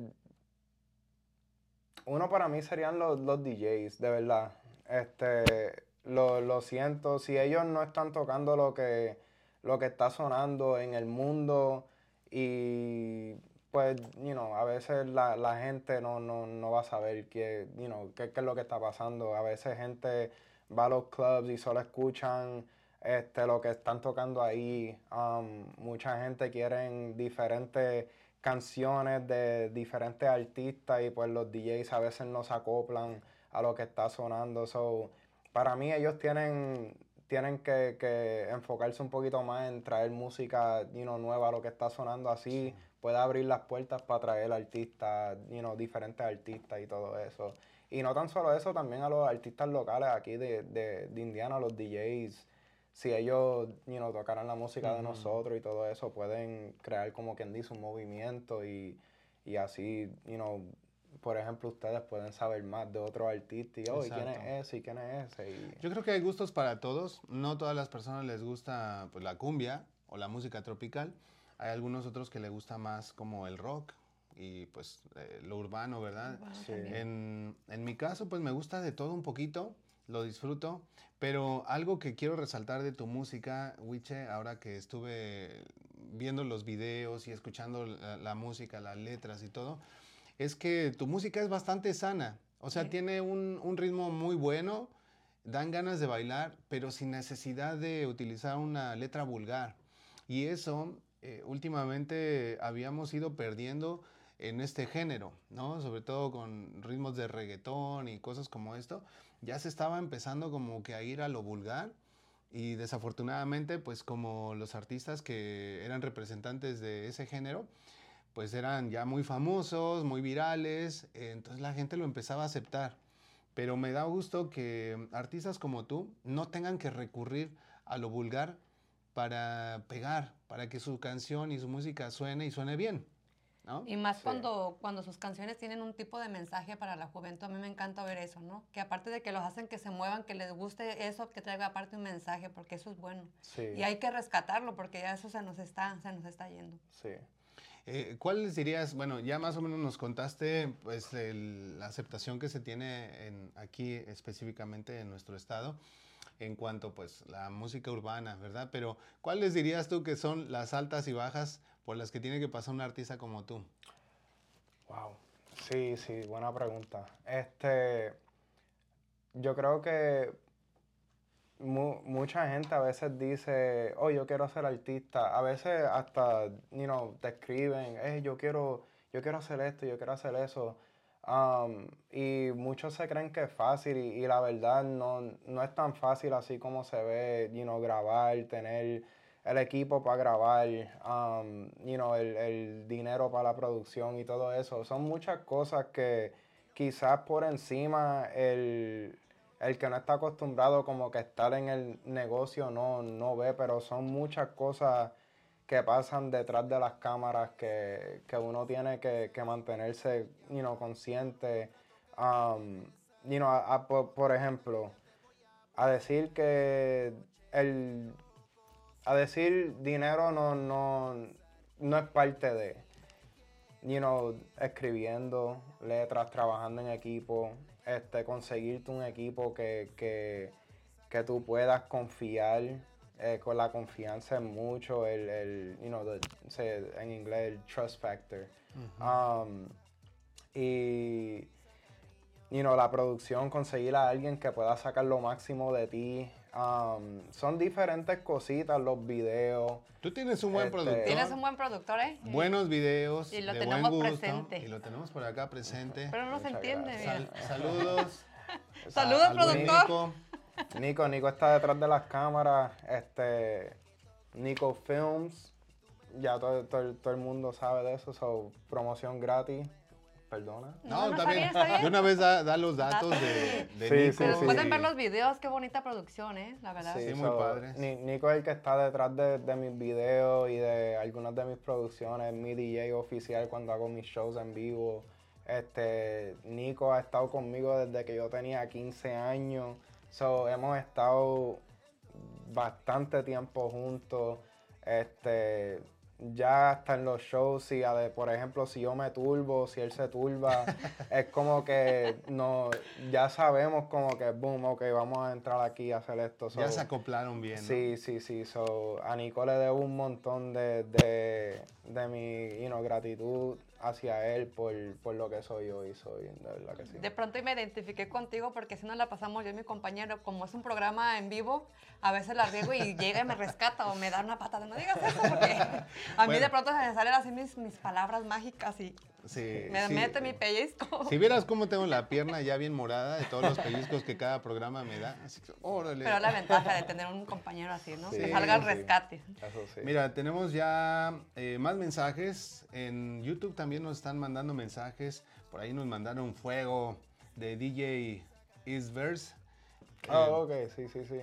[SPEAKER 3] uno para mí serían los, los DJs, de verdad. Este, lo, lo siento, si ellos no están tocando lo que, lo que está sonando en el mundo y pues, you know, a veces la, la gente no, no, no va a saber qué, you know, qué, qué es lo que está pasando. A veces gente va a los clubs y solo escuchan este, lo que están tocando ahí. Um, mucha gente quiere diferentes canciones de diferentes artistas y pues los DJs a veces no se acoplan a lo que está sonando. So, para mí ellos tienen, tienen que, que enfocarse un poquito más en traer música you know, nueva a lo que está sonando así. Puede abrir las puertas para traer artistas, you know, diferentes artistas y todo eso. Y no tan solo eso, también a los artistas locales aquí de, de, de Indiana, los DJs si ellos, you know, tocaran la música de
[SPEAKER 1] Ujú.
[SPEAKER 3] nosotros y todo eso, pueden crear como quien dice un movimiento y, y así, you know, por ejemplo, ustedes pueden saber más de otro artista y, oh, ¿y quién es ese? ¿Y quién es ese? Y,
[SPEAKER 1] Yo creo que hay gustos para todos. No todas las personas les gusta pues, la cumbia o la música tropical. Hay algunos otros que les gusta más como el rock y pues eh, lo urbano, ¿verdad?
[SPEAKER 3] Sí.
[SPEAKER 1] En, en mi caso, pues me gusta de todo un poquito, lo disfruto, pero algo que quiero resaltar de tu música, Wiche, ahora que estuve viendo los videos y escuchando la, la música, las letras y todo, es que tu música es bastante sana, o sea,
[SPEAKER 2] Sí.
[SPEAKER 1] tiene un, un ritmo muy bueno, dan ganas de bailar, pero sin necesidad de utilizar una letra vulgar. Y eso eh, últimamente habíamos ido perdiendo en este género, ¿no? Sobre todo con ritmos de reggaetón y cosas como esto, ya se estaba empezando como que a ir a lo vulgar y desafortunadamente pues como los artistas que eran representantes de ese género, pues eran ya muy famosos, muy virales, entonces la gente lo empezaba a aceptar. Pero me da gusto que artistas como tú no tengan que recurrir a lo vulgar para pegar, para que su canción y su música suene y suene bien, ¿no?
[SPEAKER 2] Y más
[SPEAKER 3] Sí.
[SPEAKER 2] cuando, cuando sus canciones tienen un tipo de mensaje para la juventud, a mí me encanta ver eso, ¿no? Que aparte de que los hacen que se muevan, que les guste eso, que traiga aparte un mensaje, porque eso es bueno.
[SPEAKER 3] sí,
[SPEAKER 2] Y hay que rescatarlo, porque ya eso se nos está, se nos está yendo.
[SPEAKER 3] sí.
[SPEAKER 1] Eh, ¿Cuál les dirías? Bueno, ya más o menos nos contaste pues el- la aceptación que se tiene en, aquí específicamente en nuestro estado en cuanto pues la música urbana, ¿verdad? Pero ¿cuál les dirías tú que son las altas y bajas por las que tiene que pasar un artista como tú?
[SPEAKER 3] Wow. Sí, sí, buena pregunta. Este, yo creo que mu- mucha gente a veces dice, oh, yo quiero ser artista. A veces hasta, you know, te escriben, eh, yo quiero, yo quiero hacer esto, yo quiero hacer eso. Um, y muchos se creen que es fácil y, la verdad no, no es tan fácil así como se ve, you know, grabar, tener el equipo para grabar, um, you el, el dinero para la producción y todo eso. Son muchas cosas que quizás por encima el, el que no está acostumbrado como que estar en el negocio no, no ve, pero son muchas cosas que pasan detrás de las cámaras que, que uno tiene que, mantenerse, consciente. Um, a- por, ejemplo, a decir que el a decir dinero no, no, no es parte de, escribiendo letras, trabajando en equipo, este, conseguirte un equipo que, que, que tú puedas confiar, eh, con la confianza en mucho, el, el you know, the- se- en inglés el trust factor. Um, y, you know, la producción, conseguir a alguien que pueda sacar lo máximo de ti. Um, son diferentes cositas, los videos.
[SPEAKER 1] Tú tienes un buen
[SPEAKER 3] Este-
[SPEAKER 1] productor.
[SPEAKER 2] Tienes un buen productor, ¿eh?
[SPEAKER 1] Buenos videos.
[SPEAKER 2] Y lo
[SPEAKER 1] de
[SPEAKER 2] tenemos
[SPEAKER 1] buen gusto,
[SPEAKER 2] presente.
[SPEAKER 1] Y lo tenemos por acá presente.
[SPEAKER 2] Pero no se
[SPEAKER 3] Muchas
[SPEAKER 2] entiende,
[SPEAKER 3] gracias.
[SPEAKER 2] mira.
[SPEAKER 1] Sal- saludos. *laughs*
[SPEAKER 2] Saludos, productor.
[SPEAKER 1] Nico.
[SPEAKER 3] Nico, está detrás de las cámaras. Este, Nico Films. Ya todo, todo- todo el mundo sabe de eso. So, promoción gratis. Perdona.
[SPEAKER 2] No,
[SPEAKER 1] No,
[SPEAKER 2] no,
[SPEAKER 1] está
[SPEAKER 2] está
[SPEAKER 1] bien.
[SPEAKER 2] está bien.
[SPEAKER 1] De una vez da, da los datos de, de
[SPEAKER 3] Sí,
[SPEAKER 1] Nico.
[SPEAKER 3] sí,
[SPEAKER 2] Pero
[SPEAKER 3] sí.
[SPEAKER 2] pueden ver los videos, qué bonita producción, ¿eh? La verdad.
[SPEAKER 1] Sí, muy padres.
[SPEAKER 3] Ni- Nico es el que está detrás de, de mis videos y de algunas de mis producciones, mi DJ oficial cuando hago mis shows en vivo. Este, Nico ha estado conmigo desde que yo tenía 15 años. So, hemos estado bastante tiempo juntos. Este, ya hasta en los shows, si por ejemplo, si yo me turbo, si él se turba, *laughs* es como que no, ya sabemos como que, boom, ok, vamos a entrar aquí a hacer esto.
[SPEAKER 1] Ya
[SPEAKER 3] So,
[SPEAKER 1] se acoplaron bien. ¿no?
[SPEAKER 3] Sí, sí, sí. So, a Nico le debo un montón de, de, de mi you know, gratitud hacia él por, por lo que soy hoy, soy, de verdad que sí.
[SPEAKER 2] De pronto y me identifiqué contigo porque si no la pasamos yo y mi compañero, como es un programa en vivo, a veces la riego y *laughs* llega y me rescata o me da una patada. No digas eso porque *laughs* a mí
[SPEAKER 1] Bueno.
[SPEAKER 2] de pronto se me salen así mis, mis palabras mágicas y
[SPEAKER 1] Sí,
[SPEAKER 2] me
[SPEAKER 1] sí.
[SPEAKER 2] mete mi pellizco. *laughs*
[SPEAKER 1] Si vieras cómo tengo la pierna ya bien morada de todos los pellizcos que cada programa me da. Así que, órale.
[SPEAKER 2] Pero la ventaja de tener un compañero así, ¿no?
[SPEAKER 3] Sí,
[SPEAKER 2] que salga al
[SPEAKER 3] sí.
[SPEAKER 2] rescate.
[SPEAKER 3] Eso sí.
[SPEAKER 1] Mira, tenemos ya eh, más mensajes. En YouTube también nos están mandando mensajes. Por ahí nos mandaron fuego de DJ Isverse.
[SPEAKER 3] Ah,
[SPEAKER 1] Eh,
[SPEAKER 3] ok, sí, sí, sí.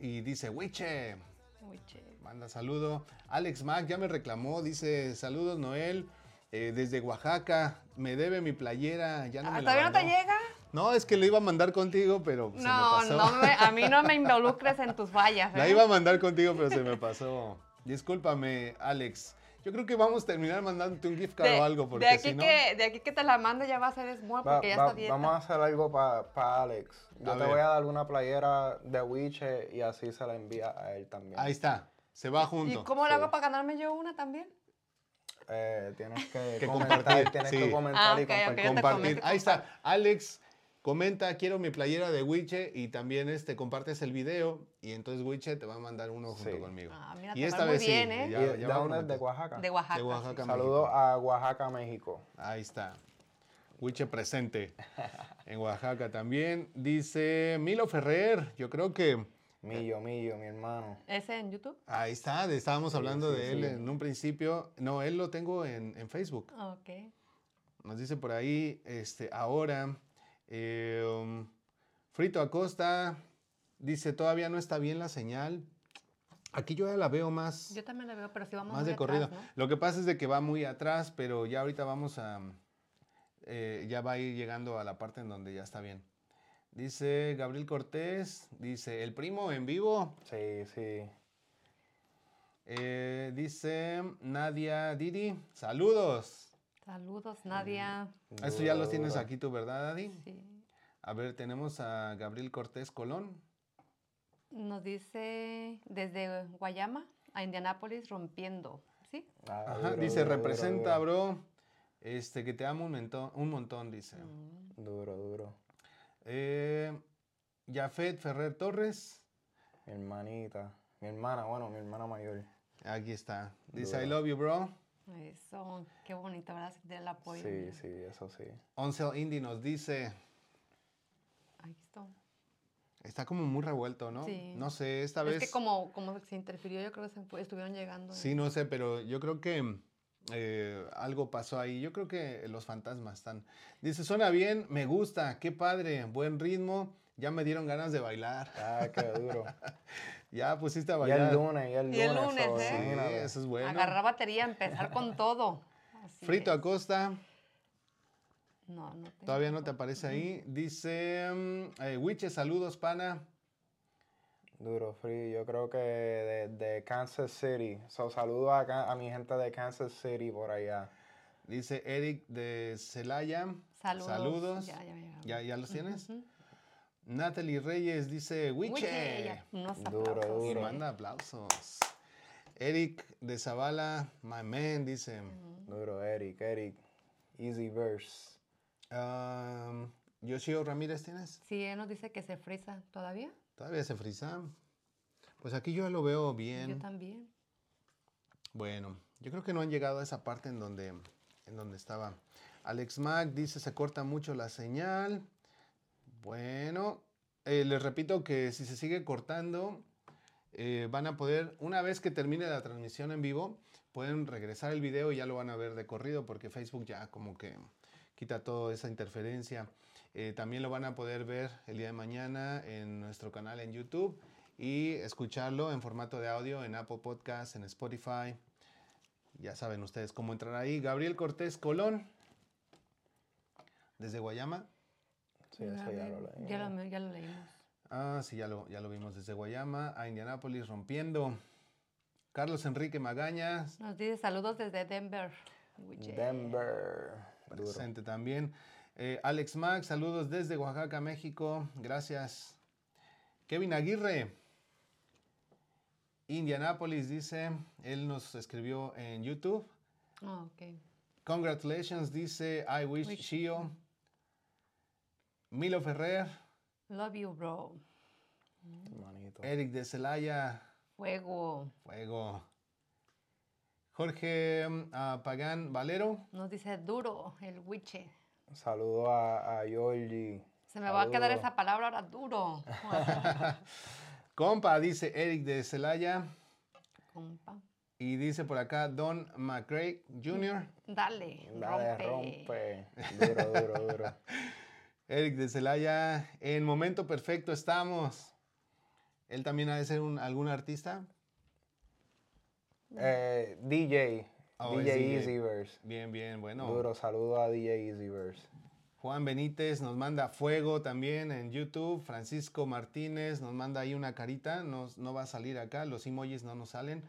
[SPEAKER 1] Y dice, Wiche,
[SPEAKER 2] Uy, che.
[SPEAKER 1] manda saludo. Alex Mac ya me reclamó, dice, saludos Noel. Eh, desde Oaxaca, me debe mi playera, ya no
[SPEAKER 2] Ah,
[SPEAKER 1] me la
[SPEAKER 2] ¿Todavía no te
[SPEAKER 1] mandó".
[SPEAKER 2] llega?
[SPEAKER 1] No, es que lo iba a mandar contigo, pero se me
[SPEAKER 2] No,
[SPEAKER 1] pasó.
[SPEAKER 2] no me- a mí no me *laughs* involucres en tus fallas.
[SPEAKER 1] La
[SPEAKER 2] ¿eh?
[SPEAKER 1] iba a mandar contigo, pero se me pasó. Discúlpame, Alex. Yo creo que vamos a terminar mandándote un gift card
[SPEAKER 2] de,
[SPEAKER 1] o algo, porque
[SPEAKER 2] de aquí
[SPEAKER 1] si no...
[SPEAKER 2] que, de aquí que te la mande ya va a ser small
[SPEAKER 3] Va-
[SPEAKER 2] porque ya
[SPEAKER 3] va-
[SPEAKER 2] está dieta.
[SPEAKER 3] vamos a hacer algo para Alex. Yo
[SPEAKER 1] A
[SPEAKER 3] te
[SPEAKER 1] ver.
[SPEAKER 3] voy a dar una playera de Wiche y así se la envía a él también.
[SPEAKER 1] Ahí está, se va
[SPEAKER 2] ¿Y
[SPEAKER 1] junto.
[SPEAKER 2] cómo lo
[SPEAKER 3] Sí.
[SPEAKER 2] hago para ganarme yo una también?
[SPEAKER 3] Eh, tienes que, *laughs*
[SPEAKER 1] Que
[SPEAKER 3] comentar,
[SPEAKER 1] compartir,
[SPEAKER 3] tienes
[SPEAKER 1] sí.
[SPEAKER 3] que comentar
[SPEAKER 2] Ah,
[SPEAKER 3] y compartir.
[SPEAKER 1] Ahí está, Alex. Comenta, quiero mi playera de Wiche y también este, compartes el video y entonces Wiche te va a mandar uno junto
[SPEAKER 3] Sí.
[SPEAKER 1] conmigo.
[SPEAKER 2] Ah, mira,
[SPEAKER 1] y
[SPEAKER 2] te
[SPEAKER 1] esta
[SPEAKER 2] muy
[SPEAKER 1] vez sí,
[SPEAKER 2] bien, ¿eh?
[SPEAKER 1] ya-
[SPEAKER 3] ¿Y
[SPEAKER 1] ya
[SPEAKER 3] ¿De. Oaxaca?
[SPEAKER 2] De Oaxaca.
[SPEAKER 1] De Oaxaca,
[SPEAKER 2] sí.
[SPEAKER 3] Saludos a Oaxaca, México.
[SPEAKER 1] Ahí está. Wiche presente. En Oaxaca también. Dice Milo Ferrer. Yo creo que
[SPEAKER 3] Millo, Millo, mi hermano.
[SPEAKER 2] ¿Ese en YouTube?
[SPEAKER 1] ahí está. Estábamos hablando
[SPEAKER 3] sí,
[SPEAKER 1] de él
[SPEAKER 3] sí.
[SPEAKER 1] en un principio. No, él lo tengo en, en Facebook.
[SPEAKER 2] Ok.
[SPEAKER 1] Nos dice por ahí, este, ahora, eh, um, Frito Acosta dice, todavía no está bien la señal. Aquí yo ya la veo más,
[SPEAKER 2] Yo también la veo, pero sí vamos
[SPEAKER 1] más
[SPEAKER 2] muy
[SPEAKER 1] de corrido.
[SPEAKER 2] atrás, ¿no?
[SPEAKER 1] Lo que pasa es de que va muy atrás, pero ya ahorita vamos a, eh, ya va a ir llegando a la parte en donde ya está bien. Dice Gabriel Cortés, dice, el primo en vivo.
[SPEAKER 3] Sí, sí.
[SPEAKER 1] Eh, dice Nadia Didi, saludos.
[SPEAKER 2] Saludos, Nadia.
[SPEAKER 1] Eso ya los tienes aquí tú, ¿verdad, Adi?
[SPEAKER 2] Sí.
[SPEAKER 1] A ver, tenemos a Gabriel Cortés Colón.
[SPEAKER 2] Nos dice desde Guayama a Indianápolis rompiendo. ¿Sí?
[SPEAKER 3] Ah,
[SPEAKER 1] Ajá,
[SPEAKER 3] duro,
[SPEAKER 1] dice,
[SPEAKER 3] duro,
[SPEAKER 1] representa,
[SPEAKER 3] duro,
[SPEAKER 1] bro. Este, que te amo un montón, un montón dice.
[SPEAKER 2] Mm.
[SPEAKER 3] Duro, duro.
[SPEAKER 1] Eh, Jafet Ferrer Torres.
[SPEAKER 3] Mi hermanita. Mi hermana, bueno, mi hermana mayor.
[SPEAKER 1] Aquí está. Dice. I love you, bro.
[SPEAKER 2] Eso, qué bonito, ¿verdad? Sentir el apoyo.
[SPEAKER 3] Sí,
[SPEAKER 2] mira.
[SPEAKER 3] sí, eso sí.
[SPEAKER 1] Oncel Indy nos dice,
[SPEAKER 2] Aquí está.
[SPEAKER 1] está como muy revuelto, ¿no?
[SPEAKER 2] Sí.
[SPEAKER 1] No sé, esta
[SPEAKER 2] Es
[SPEAKER 1] vez...
[SPEAKER 2] que como, como se interfirió, yo creo que se estuvieron llegando.
[SPEAKER 1] Sí, no sé, pero yo creo que eh, algo pasó ahí. Yo creo que los fantasmas están. Dice, suena bien, me gusta, qué padre, buen ritmo. Ya me dieron ganas de bailar.
[SPEAKER 3] Ah, qué duro. *laughs*
[SPEAKER 1] Ya pusiste a bailar.
[SPEAKER 3] el lunes, y el lunes.
[SPEAKER 2] Y el lunes,
[SPEAKER 3] so,
[SPEAKER 2] ¿eh?
[SPEAKER 1] Sí, eso es bueno.
[SPEAKER 2] Agarrar batería, empezar con todo. Así
[SPEAKER 1] Frito
[SPEAKER 2] es.
[SPEAKER 1] Acosta,
[SPEAKER 2] No, no tengo
[SPEAKER 1] todavía no te aparece ahí. Dice, mm, eh, Wiche, saludos, pana.
[SPEAKER 3] Duro, free. Yo creo que de, de Kansas City. So, saludo a, mi gente de Kansas City por allá.
[SPEAKER 1] Dice Eric de Celaya.
[SPEAKER 2] Saludos.
[SPEAKER 1] Saludos.
[SPEAKER 2] Ya, ya, ya.
[SPEAKER 1] ¿Ya, ya los tienes? Natalie Reyes dice, Wiche.
[SPEAKER 3] Duro.
[SPEAKER 1] Y
[SPEAKER 3] duro.
[SPEAKER 1] manda aplausos. Eric de Zavala, my man, dice.
[SPEAKER 3] Duro, Eric, Eric. Easy verse.
[SPEAKER 1] Um, Yoshio Ramírez, ¿tienes?
[SPEAKER 2] Sí, él nos dice que se frisa todavía.
[SPEAKER 1] Todavía se frisa. Pues aquí yo lo veo
[SPEAKER 2] Yo
[SPEAKER 1] bien.
[SPEAKER 2] también.
[SPEAKER 1] Bueno, yo creo que no han llegado a esa parte en donde, en donde estaba. Alex Mac dice se corta mucho la señal. Bueno, eh, les repito que si se sigue cortando, eh, van a poder, una vez que termine la transmisión en vivo, pueden regresar el video y ya lo van a ver de corrido porque Facebook ya como que quita toda esa interferencia. Eh, también lo van a poder ver el día de mañana en nuestro canal en YouTube y escucharlo en formato de audio en Apple Podcast, en Spotify. Ya saben ustedes cómo entrar ahí. Gabriel Cortés Colón, desde Guayama.
[SPEAKER 3] Sí, eso ya lo leí.
[SPEAKER 2] Ya lo, ya lo leímos.
[SPEAKER 1] Ah, sí, ya lo, ya lo vimos desde Guayama a Indianápolis rompiendo. Carlos Enrique Magaña,
[SPEAKER 2] Nos dice saludos desde Denver.
[SPEAKER 3] Denver. Duro.
[SPEAKER 1] presente también. Eh, Alex Max, saludos desde Oaxaca, México. Gracias. Kevin Aguirre, Indianápolis, dice. Él nos escribió en YouTube.
[SPEAKER 2] Ah, ok.
[SPEAKER 1] Congratulations, dice I wish
[SPEAKER 2] Wish.
[SPEAKER 1] Shio. Milo Ferrer,
[SPEAKER 2] Love you, bro.
[SPEAKER 3] Manito.
[SPEAKER 1] Eric de Celaya,
[SPEAKER 2] Fuego.
[SPEAKER 1] fuego. Jorge mm, ah, Pagán Valero,
[SPEAKER 2] Nos dice duro, el wiche.
[SPEAKER 3] Saludo a, a Georgie.
[SPEAKER 2] Se me va a quedar esa palabra ahora, duro. *laughs* *laughs*
[SPEAKER 1] compa, dice Eric de Celaya.
[SPEAKER 2] Compa.
[SPEAKER 1] Y dice por acá Don McRae Jr.
[SPEAKER 2] Dale,
[SPEAKER 3] Dale,
[SPEAKER 2] rompe.
[SPEAKER 3] rompe. Duro, duro, duro. *laughs*
[SPEAKER 1] Eric de Celaya, en momento perfecto estamos. Él también ha de ser un, algún artista.
[SPEAKER 3] Eh, DJ.
[SPEAKER 1] Oh,
[SPEAKER 3] DJ
[SPEAKER 1] DJ.
[SPEAKER 3] Easyverse.
[SPEAKER 1] Bien, bien, bueno.
[SPEAKER 3] Duro, saludo a DJ Easyverse.
[SPEAKER 1] Juan Benítez nos manda fuego también en YouTube. Francisco Martínez nos manda ahí una carita. Nos, no va a salir acá, los emojis no nos salen.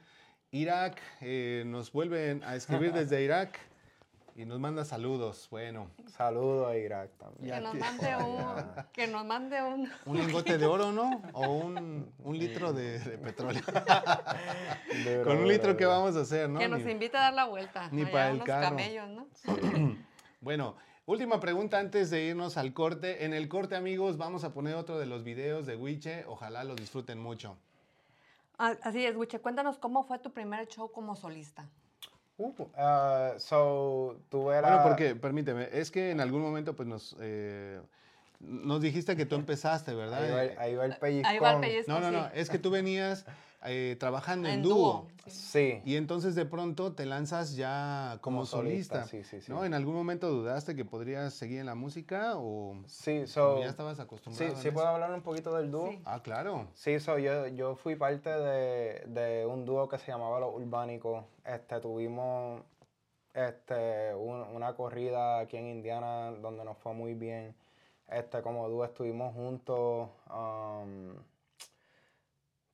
[SPEAKER 1] Irak eh, nos vuelven a escribir *laughs* desde Irak y nos manda saludos. Bueno,
[SPEAKER 3] Saludo a Irak también.
[SPEAKER 2] Que nos mande un. Que nos mande un.
[SPEAKER 1] un lingote de oro, ¿no? O un, un litro de, de petróleo. *laughs*
[SPEAKER 3] Duro,
[SPEAKER 1] Con un litro, ¿qué vamos a hacer, no?
[SPEAKER 2] Que nos
[SPEAKER 1] Ni-
[SPEAKER 2] invite a dar la vuelta.
[SPEAKER 1] ni para el
[SPEAKER 2] unos
[SPEAKER 1] carro.
[SPEAKER 2] camellos, ¿no? *clears throat*
[SPEAKER 1] Bueno, última pregunta antes de irnos al corte. En el corte, amigos, vamos a poner otro de los videos de Wiche. Ojalá los disfruten mucho.
[SPEAKER 2] Ah, Así es, Wiche. Cuéntanos cómo fue tu primer show como solista.
[SPEAKER 3] Uh, ah, so, tú eras...
[SPEAKER 1] Bueno, porque, permíteme, es que en algún momento pues nos, eh, nos dijiste que tú empezaste, ¿verdad?
[SPEAKER 3] Ahí va, el- ahí va el pellizcón.
[SPEAKER 2] Ahí va el pellizco.
[SPEAKER 1] no, no, no,
[SPEAKER 2] sí.
[SPEAKER 1] es que tú venías *laughs* eh, trabajando en,
[SPEAKER 2] En
[SPEAKER 1] dúo.
[SPEAKER 2] sí.
[SPEAKER 3] Sí.
[SPEAKER 1] Y entonces de pronto te lanzas ya como,
[SPEAKER 3] Como
[SPEAKER 1] solista.
[SPEAKER 3] solista, sí, sí, sí.
[SPEAKER 1] ¿no? ¿En algún momento dudaste que podrías seguir en la música o,
[SPEAKER 3] Sí, so...
[SPEAKER 1] ya estabas
[SPEAKER 3] Sí,
[SPEAKER 1] acostumbrado? en
[SPEAKER 3] sí
[SPEAKER 1] eso?
[SPEAKER 3] puedo hablar un poquito del dúo.
[SPEAKER 2] Sí.
[SPEAKER 1] Ah, claro.
[SPEAKER 3] Sí, so, yo, yo fui parte de, de un dúo que se llamaba Los Urbánicos. Este, tuvimos este, un- una corrida aquí en Indiana donde nos fue muy bien. Este, como dúo estuvimos juntos um,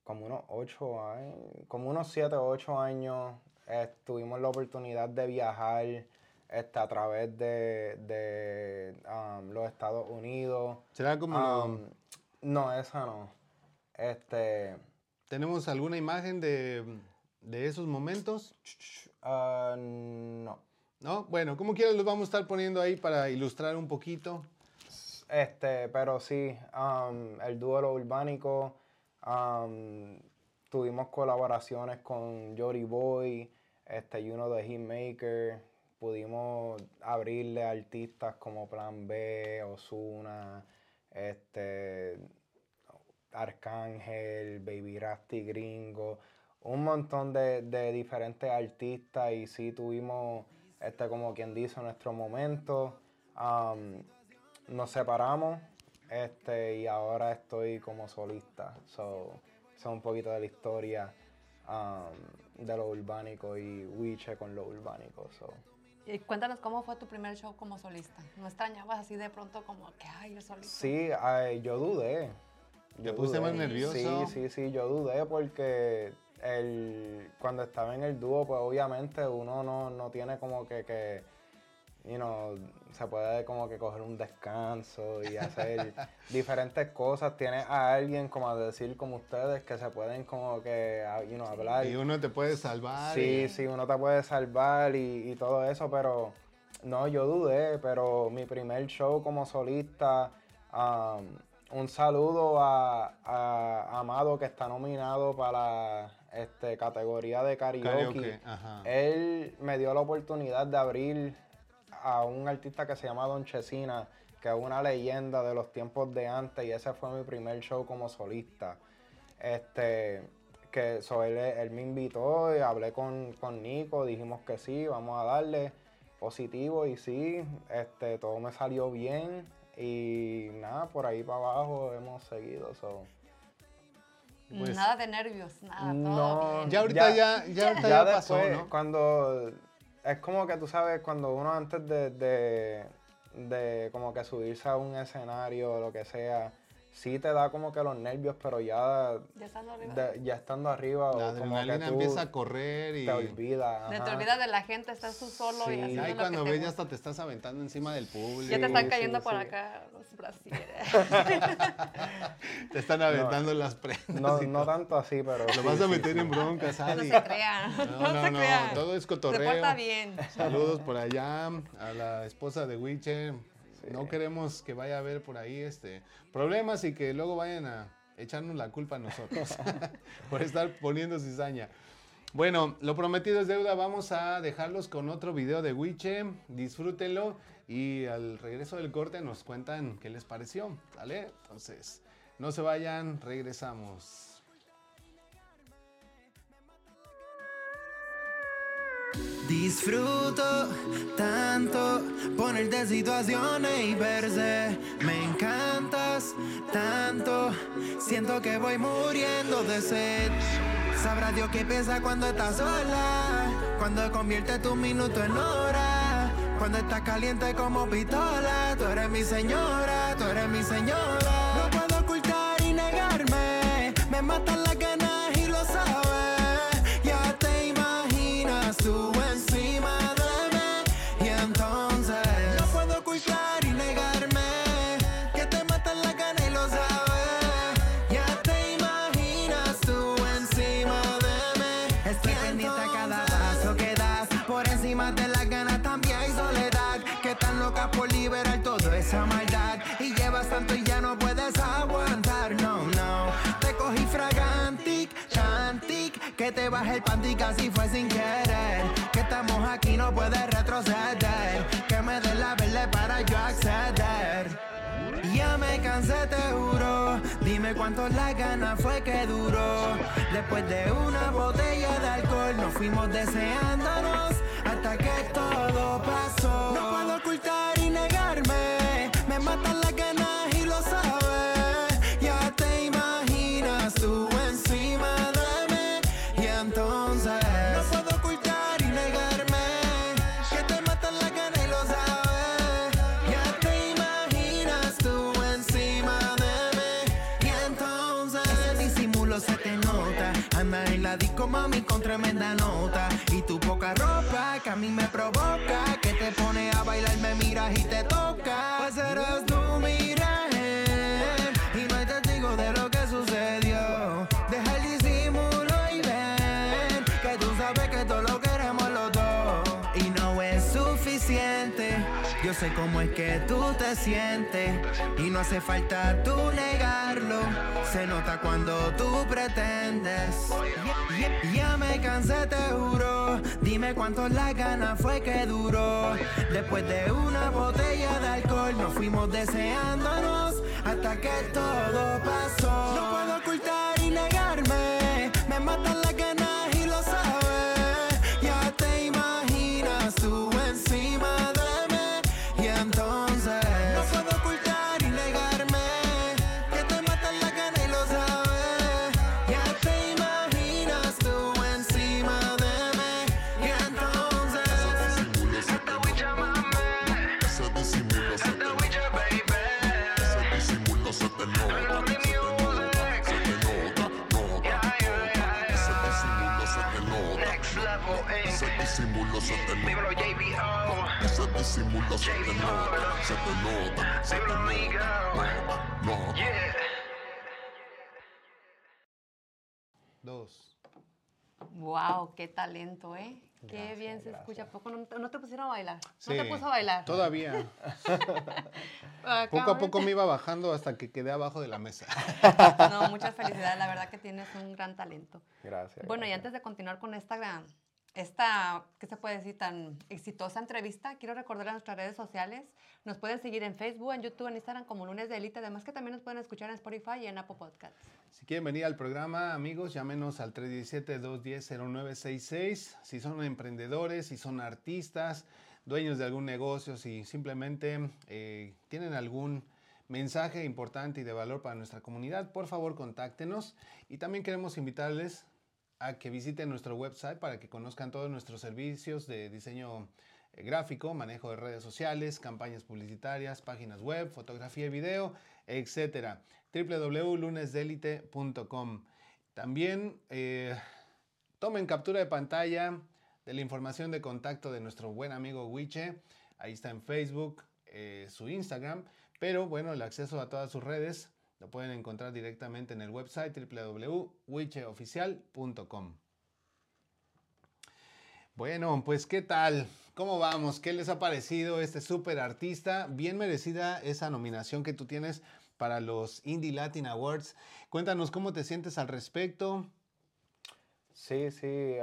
[SPEAKER 3] como unos ocho años, como unos siete o ocho años. Eh, tuvimos la oportunidad de viajar este, a través de, de um, los Estados Unidos.
[SPEAKER 1] ¿Será como lo-
[SPEAKER 3] Um, no, esa no. Este.
[SPEAKER 1] tenemos alguna imagen de, de esos momentos?
[SPEAKER 3] ah, no.
[SPEAKER 1] ¿No? Bueno, como quieras los vamos a estar poniendo ahí para ilustrar un poquito.
[SPEAKER 3] Este, pero sí, um, el dúo Lo Urbánico. Tuvimos colaboraciones con Jory Boy, este, y uno de Hitmaker. Pudimos abrirle artistas como Plan B, Osuna, este, Arcángel, Baby Rasty Gringo, un montón de, de diferentes artistas y sí tuvimos, este, como quien dice, nuestro momento. Nos separamos este, y ahora estoy como solista. So, es un poquito de la historia am, de lo urbánico y Wiche con lo urbánico. So.
[SPEAKER 2] Y cuéntanos cómo fue tu primer show como solista. ¿No extrañabas así de pronto como que, ay, yo solista?
[SPEAKER 3] Sí, ay, yo dudé.
[SPEAKER 1] ¿Te pusiste más nervioso?
[SPEAKER 3] Sí, sí, sí, yo dudé porque el, cuando estaba en el dúo, pues obviamente uno no, no tiene como que, que, you know, se puede como que coger un descanso y hacer *laughs* diferentes cosas. Tienes a alguien, como a decir como ustedes, que se pueden como que, ah, you know, hablar.
[SPEAKER 1] Y uno te puede salvar.
[SPEAKER 3] Sí,
[SPEAKER 1] y-
[SPEAKER 3] sí, uno te puede salvar y, y todo eso, pero no, yo dudé, pero mi primer show como solista, um, un saludo a, a Amado que está nominado para este, categoría de karaoke. Él me dio la oportunidad de abrir a un artista que se llama Don Chesina, que es una leyenda de los tiempos de antes, y ese fue mi primer show como solista. Este, que so, él, él me invitó y hablé con, con Nico, dijimos que sí, vamos a darle positivo y sí, este, todo me salió bien y nada, por ahí para abajo hemos seguido. So.
[SPEAKER 1] Pues-
[SPEAKER 2] nada de nervios, nada, todo
[SPEAKER 3] No,
[SPEAKER 2] bien.
[SPEAKER 1] Ya ahorita ya,
[SPEAKER 3] Ya-
[SPEAKER 1] ya, ahorita
[SPEAKER 3] ya
[SPEAKER 1] ya pasó,
[SPEAKER 3] después,
[SPEAKER 1] ¿no?
[SPEAKER 3] cuando es como que tú sabes, cuando uno antes de, de, como que subirse a un escenario o lo que sea, sí te da como que los nervios, pero ya,
[SPEAKER 2] Ya estando arriba.
[SPEAKER 3] de- ya estando arriba,
[SPEAKER 1] La
[SPEAKER 3] o como que
[SPEAKER 1] adrenalina
[SPEAKER 3] tú
[SPEAKER 1] empieza a correr y
[SPEAKER 3] te olvidas.
[SPEAKER 2] Te
[SPEAKER 3] ajá.
[SPEAKER 2] olvidas de la gente, estás tú solo y
[SPEAKER 3] Sí.
[SPEAKER 2] haciendo
[SPEAKER 1] ahí
[SPEAKER 2] lo
[SPEAKER 1] cuando
[SPEAKER 2] que te
[SPEAKER 1] ves ya hasta te estás aventando encima del público.
[SPEAKER 2] Ya te están cayendo
[SPEAKER 3] sí,
[SPEAKER 2] por
[SPEAKER 3] sí.
[SPEAKER 2] acá los brasieres.
[SPEAKER 1] Te están aventando las prendas.
[SPEAKER 3] No,
[SPEAKER 1] y
[SPEAKER 3] no tanto así, pero.
[SPEAKER 1] Lo
[SPEAKER 3] sí,
[SPEAKER 1] vas a meter
[SPEAKER 3] sí.
[SPEAKER 1] en broncas,
[SPEAKER 2] No
[SPEAKER 1] Adi.
[SPEAKER 2] se crean.
[SPEAKER 1] No,
[SPEAKER 2] No,
[SPEAKER 1] no,
[SPEAKER 2] se
[SPEAKER 1] no,
[SPEAKER 2] crean.
[SPEAKER 1] todo es
[SPEAKER 2] Se
[SPEAKER 1] cotorreo.
[SPEAKER 2] porta bien.
[SPEAKER 1] Saludos por allá a la esposa de No queremos que vaya a haber por ahí este problemas y que luego vayan a echarnos la culpa a nosotros *laughs* *laughs* por estar poniendo cizaña. Bueno, lo prometido es deuda. Vamos a dejarlos con otro video de Wiche. Disfrútenlo y al regreso del corte nos cuentan qué les pareció. ¿Sale? Entonces, no se vayan, regresamos.
[SPEAKER 4] Disfruto tanto ponerte situaciones y verse. Me encantas tanto. Siento que voy muriendo de sed. Sabrá Dios qué piensa cuando estás sola. Cuando convierte tu minuto en hora. Cuando estás caliente como pistola. Tú eres mi señora, tú eres mi señora. No puedo ocultar y negarme. Me matan las ganas no puedes aguantar. No, no. Te cogí fragantic, chantic. Que te bajé el panty casi fue sin querer. Que estamos aquí, no puedes retroceder. Que me des la verde para yo acceder. Ya me cansé, te juro. Dime cuánto la gana fue que duró. Después de una botella de alcohol, nos fuimos deseándonos hasta que todo pasó. No puedo ocultar y negarme. Me matan las ganas y te toca. Pues eres tú, mirar. Y no hay testigo de lo que sucedió. Deja el disimulo y ven. Que tú sabes que todo lo queremos los dos. Y no es suficiente. Yo sé cómo es que tú te sientes. Y no hace falta tú negarlo. Se nota cuando tú pretendes. Ya- me cansé, te juro. Dime cuánto la gana fue que duró. Después de una botella de alcohol, nos fuimos deseándonos hasta que todo pasó. No puedo ocultar y negarme. Me matan las ganas
[SPEAKER 5] disimulo se te nota, se te nota, se te
[SPEAKER 4] Dímelo
[SPEAKER 5] nota,
[SPEAKER 4] Miguel.
[SPEAKER 5] nota, nota.
[SPEAKER 4] Yeah.
[SPEAKER 1] Dos.
[SPEAKER 2] Wow, qué talento, ¿eh? Qué
[SPEAKER 3] Gracias,
[SPEAKER 2] bien se
[SPEAKER 3] gracias.
[SPEAKER 2] escucha. ¿A poco no, no te pusieron a bailar? ¿No
[SPEAKER 1] Sí,
[SPEAKER 2] te puso a bailar?
[SPEAKER 1] Todavía. *laughs* Poco a poco me iba bajando hasta que quedé abajo de la mesa.
[SPEAKER 2] No, muchas felicidades. La verdad que tienes un gran talento.
[SPEAKER 3] Gracias.
[SPEAKER 2] Bueno, y antes de continuar con esta, gran- esta, ¿qué se puede decir? Tan exitosa entrevista, quiero recordar a nuestras redes sociales. Nos pueden seguir en Facebook, en YouTube, en Instagram como Lunes de Elite. Además que también nos pueden escuchar en Spotify y en Apple Podcasts.
[SPEAKER 1] Si quieren venir al programa, amigos, llámenos al 317-210-0966. Si son emprendedores, si son artistas, dueños de algún negocio, si simplemente eh, tienen algún mensaje importante y de valor para nuestra comunidad, por favor contáctenos. Y también queremos invitarles a que visiten nuestro website para que conozcan todos nuestros servicios de diseño eh, gráfico, manejo de redes sociales, campañas publicitarias, páginas web, fotografía y video, etc. www.lunesdelite.com. También eh, tomen captura de pantalla de la información de contacto de nuestro buen amigo Wiche. Ahí está en Facebook, eh, su Instagram. Pero bueno, el acceso a todas sus redes lo pueden encontrar directamente en el website www.wicheoficial.com. Bueno, pues ¿qué tal? ¿Cómo vamos? ¿Qué les ha parecido este súper artista? Bien merecida esa nominación que tú tienes para los Indie Latin Awards. Cuéntanos cómo te sientes al respecto.
[SPEAKER 3] Sí, sí,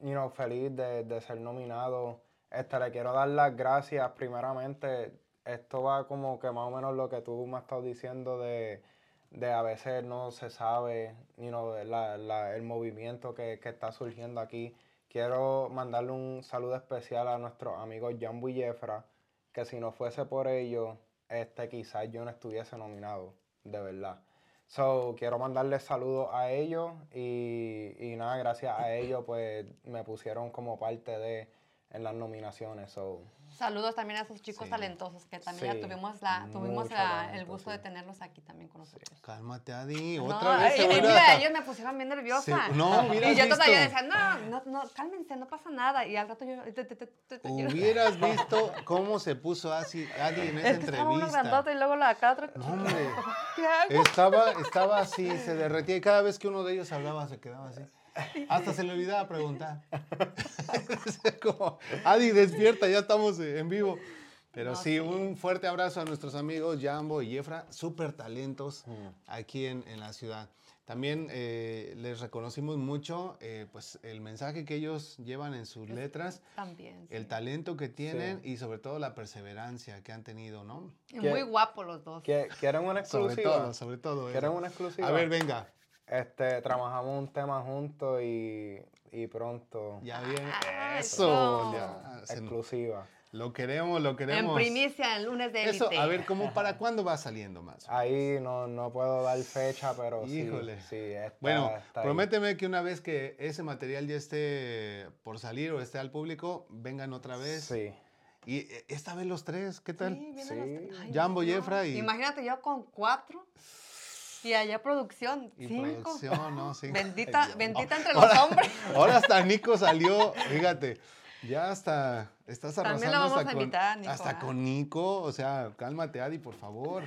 [SPEAKER 3] know, feliz de, de ser nominado. Este, le quiero dar las gracias primeramente. Esto va como que más o menos lo que tú me has estado diciendo de, de a veces no se sabe, you know, la- la- el movimiento que, que está surgiendo aquí. Quiero mandarle un saludo especial a nuestros amigos Jambo y Jefra, que si no fuese por ellos, este, quizás yo no estuviese nominado, de verdad. So, quiero mandarles saludos a ellos y, y nada, gracias a ellos pues me pusieron como parte de en las nominaciones. So,
[SPEAKER 2] Saludos también a esos chicos
[SPEAKER 1] Sí.
[SPEAKER 2] talentosos que también
[SPEAKER 3] Sí,
[SPEAKER 2] ya tuvimos, la, tuvimos la- el gusto
[SPEAKER 3] sí.
[SPEAKER 2] de tenerlos aquí también con nosotros.
[SPEAKER 1] Cálmate, Adi.
[SPEAKER 2] No,
[SPEAKER 1] Otra vez.
[SPEAKER 2] ay,
[SPEAKER 1] te
[SPEAKER 2] ay,
[SPEAKER 1] vuelve
[SPEAKER 2] mira, ellos me pusieron bien nerviosa.
[SPEAKER 1] Sí, no, hubieras
[SPEAKER 2] y yo todavía
[SPEAKER 1] visto.
[SPEAKER 2] decía, no, no, no, cálmense, no pasa nada. Y al rato yo... te- te- te- te- te- yo-
[SPEAKER 1] Hubieras *laughs* visto cómo se puso Adi, Adi en esa
[SPEAKER 2] Es que estaba uno
[SPEAKER 1] entrevista.
[SPEAKER 2] grandote y luego la acá otro...
[SPEAKER 1] No, hombre. *laughs*
[SPEAKER 2] ¿Qué hago?
[SPEAKER 1] Estaba, estaba así, se derretía y cada vez que uno de ellos hablaba se quedaba así. Hasta se le olvidaba preguntar. *laughs* Como, Adi, despierta, ya estamos en vivo. Pero
[SPEAKER 2] No,
[SPEAKER 1] sí,
[SPEAKER 2] sí.
[SPEAKER 1] un fuerte abrazo a nuestros amigos Jambo y Jefra, súper talentos aquí en, en la ciudad. También eh, les reconocimos mucho eh, pues, el mensaje que ellos llevan en sus letras,
[SPEAKER 2] También. sí.
[SPEAKER 1] el talento que tienen y sobre todo la perseverancia que han tenido, ¿no?
[SPEAKER 2] Y
[SPEAKER 3] ¿Qué-
[SPEAKER 2] muy guapos los dos.
[SPEAKER 3] ¿quie- ¿Quieren una
[SPEAKER 1] Sobre
[SPEAKER 3] exclusiva?
[SPEAKER 1] todo, sobre todo.
[SPEAKER 3] ¿Quieren
[SPEAKER 1] eso.
[SPEAKER 3] una exclusiva?
[SPEAKER 1] A ver, venga.
[SPEAKER 3] Este, trabajamos un tema juntos y, y pronto
[SPEAKER 1] Ya viene.
[SPEAKER 2] Ah,
[SPEAKER 1] Eso. ya,
[SPEAKER 3] exclusiva.
[SPEAKER 1] lo queremos, lo
[SPEAKER 2] En
[SPEAKER 1] queremos.
[SPEAKER 2] primicia, el lunes de
[SPEAKER 1] Eso, a ver, ¿cómo para cuándo va saliendo más?
[SPEAKER 3] Ahí no, no puedo dar fecha, pero
[SPEAKER 1] Híjole.
[SPEAKER 3] sí, sí está,
[SPEAKER 1] Bueno,
[SPEAKER 3] está ahí.
[SPEAKER 1] prométeme que una vez que ese material ya esté por salir o esté al público, vengan otra vez.
[SPEAKER 3] Sí.
[SPEAKER 1] Y eh, esta vez los tres, ¿qué tal?
[SPEAKER 2] Sí, vienen
[SPEAKER 3] Sí.
[SPEAKER 2] los- Ay,
[SPEAKER 1] Jambo,
[SPEAKER 2] no.
[SPEAKER 1] Jefra y-
[SPEAKER 2] Imagínate yo con cuatro y allá producción,
[SPEAKER 1] Y
[SPEAKER 2] cinco.
[SPEAKER 1] producción, ¿no? *laughs*
[SPEAKER 2] Bendita, bendita entre los
[SPEAKER 1] Ahora-
[SPEAKER 2] hombres.
[SPEAKER 1] Ahora hasta Nico salió, fíjate, ya hasta estás
[SPEAKER 2] También
[SPEAKER 1] arrasando
[SPEAKER 2] lo vamos
[SPEAKER 1] hasta,
[SPEAKER 2] a
[SPEAKER 1] con,
[SPEAKER 2] invitar Nico,
[SPEAKER 1] hasta con Nico, o sea, cálmate Adi, por favor.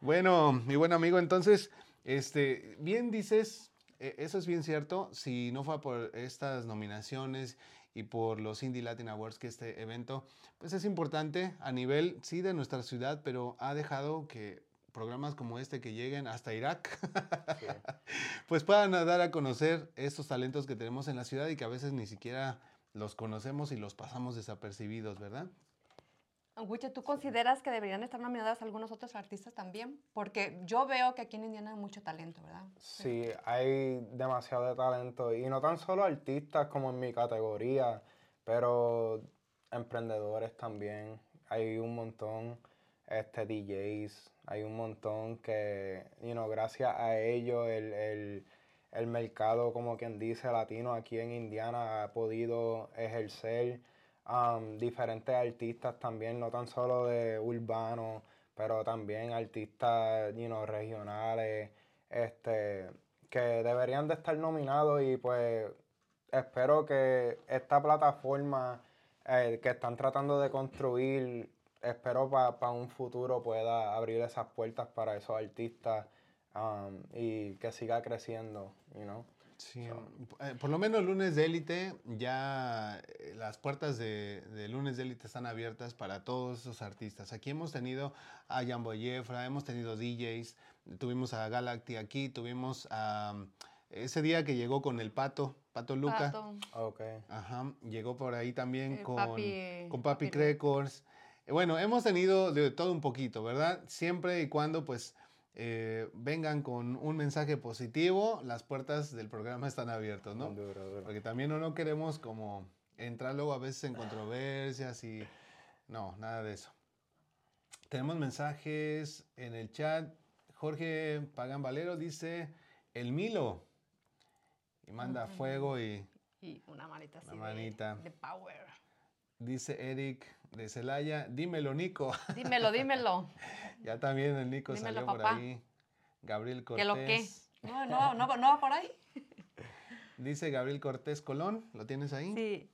[SPEAKER 1] Bueno, mi buen amigo, entonces, este, bien dices, eh, eso es bien cierto, si no fue por estas nominaciones y por los Indie Latin Awards que este evento, pues es importante a nivel, sí, de nuestra ciudad, pero ha dejado que programas como este que lleguen hasta Irak,
[SPEAKER 3] Sí. *laughs*
[SPEAKER 1] pues puedan dar a conocer estos talentos que tenemos en la ciudad y que a veces ni siquiera los conocemos y los pasamos desapercibidos, ¿verdad?
[SPEAKER 2] Wiche, ¿tú consideras que deberían estar nominadas algunos otros artistas también? Porque yo veo que aquí en Indiana hay mucho talento, ¿verdad?
[SPEAKER 3] Sí, hay demasiado de talento y no tan solo artistas como en mi categoría, pero emprendedores también. Hay un montón, este, DJs, hay un montón que, you know, gracias a ellos el, el, el mercado, como quien dice, latino aquí en Indiana ha podido ejercer um, diferentes artistas también, no tan solo de urbano, pero también artistas, you know, regionales, este, que deberían de estar nominados y pues espero que esta plataforma eh, que están tratando de construir, espero para un futuro pueda abrir esas puertas para esos artistas um, y que siga creciendo, you know.
[SPEAKER 1] Sí, eh, por lo menos lunes de élite, ya eh, las puertas de, de lunes de élite están abiertas para todos esos artistas. Aquí hemos tenido a Jambo Jefra, hemos tenido DJs, tuvimos a Galacti aquí, tuvimos a mm, ese día que llegó con el Pato, Pato Luca.
[SPEAKER 2] Pato,
[SPEAKER 3] Ok.
[SPEAKER 1] Ajá, llegó por ahí también
[SPEAKER 2] Eh,
[SPEAKER 1] con
[SPEAKER 2] Papi-
[SPEAKER 1] con Papi
[SPEAKER 2] Papi
[SPEAKER 1] Records. Eh, Bueno, hemos tenido de todo un poquito, ¿verdad? Siempre y cuando pues eh, vengan con un mensaje positivo, las puertas del programa *laughs* están abiertas, ¿no?
[SPEAKER 3] Duro, duro.
[SPEAKER 1] Porque también no queremos como entrar luego a veces en controversias y no, nada de eso. Tenemos mensajes en el chat. Jorge Pagan Valero dice el Milo y manda fuego y
[SPEAKER 2] y una manita así
[SPEAKER 1] Una
[SPEAKER 2] de-
[SPEAKER 1] manita.
[SPEAKER 2] De, power.
[SPEAKER 1] Dice Eric de Celaya, dímelo Nico. *laughs*
[SPEAKER 2] Dímelo, dímelo.
[SPEAKER 1] ya también el Nico
[SPEAKER 2] Dímelo,
[SPEAKER 1] salió por
[SPEAKER 2] papá.
[SPEAKER 1] ahí. Gabriel
[SPEAKER 2] ¿Qué lo que?
[SPEAKER 1] Cortés.
[SPEAKER 2] No, no, no, no va por ahí. *laughs*
[SPEAKER 1] Dice Gabriel Cortés Colón, ¿lo tienes ahí?
[SPEAKER 2] Sí.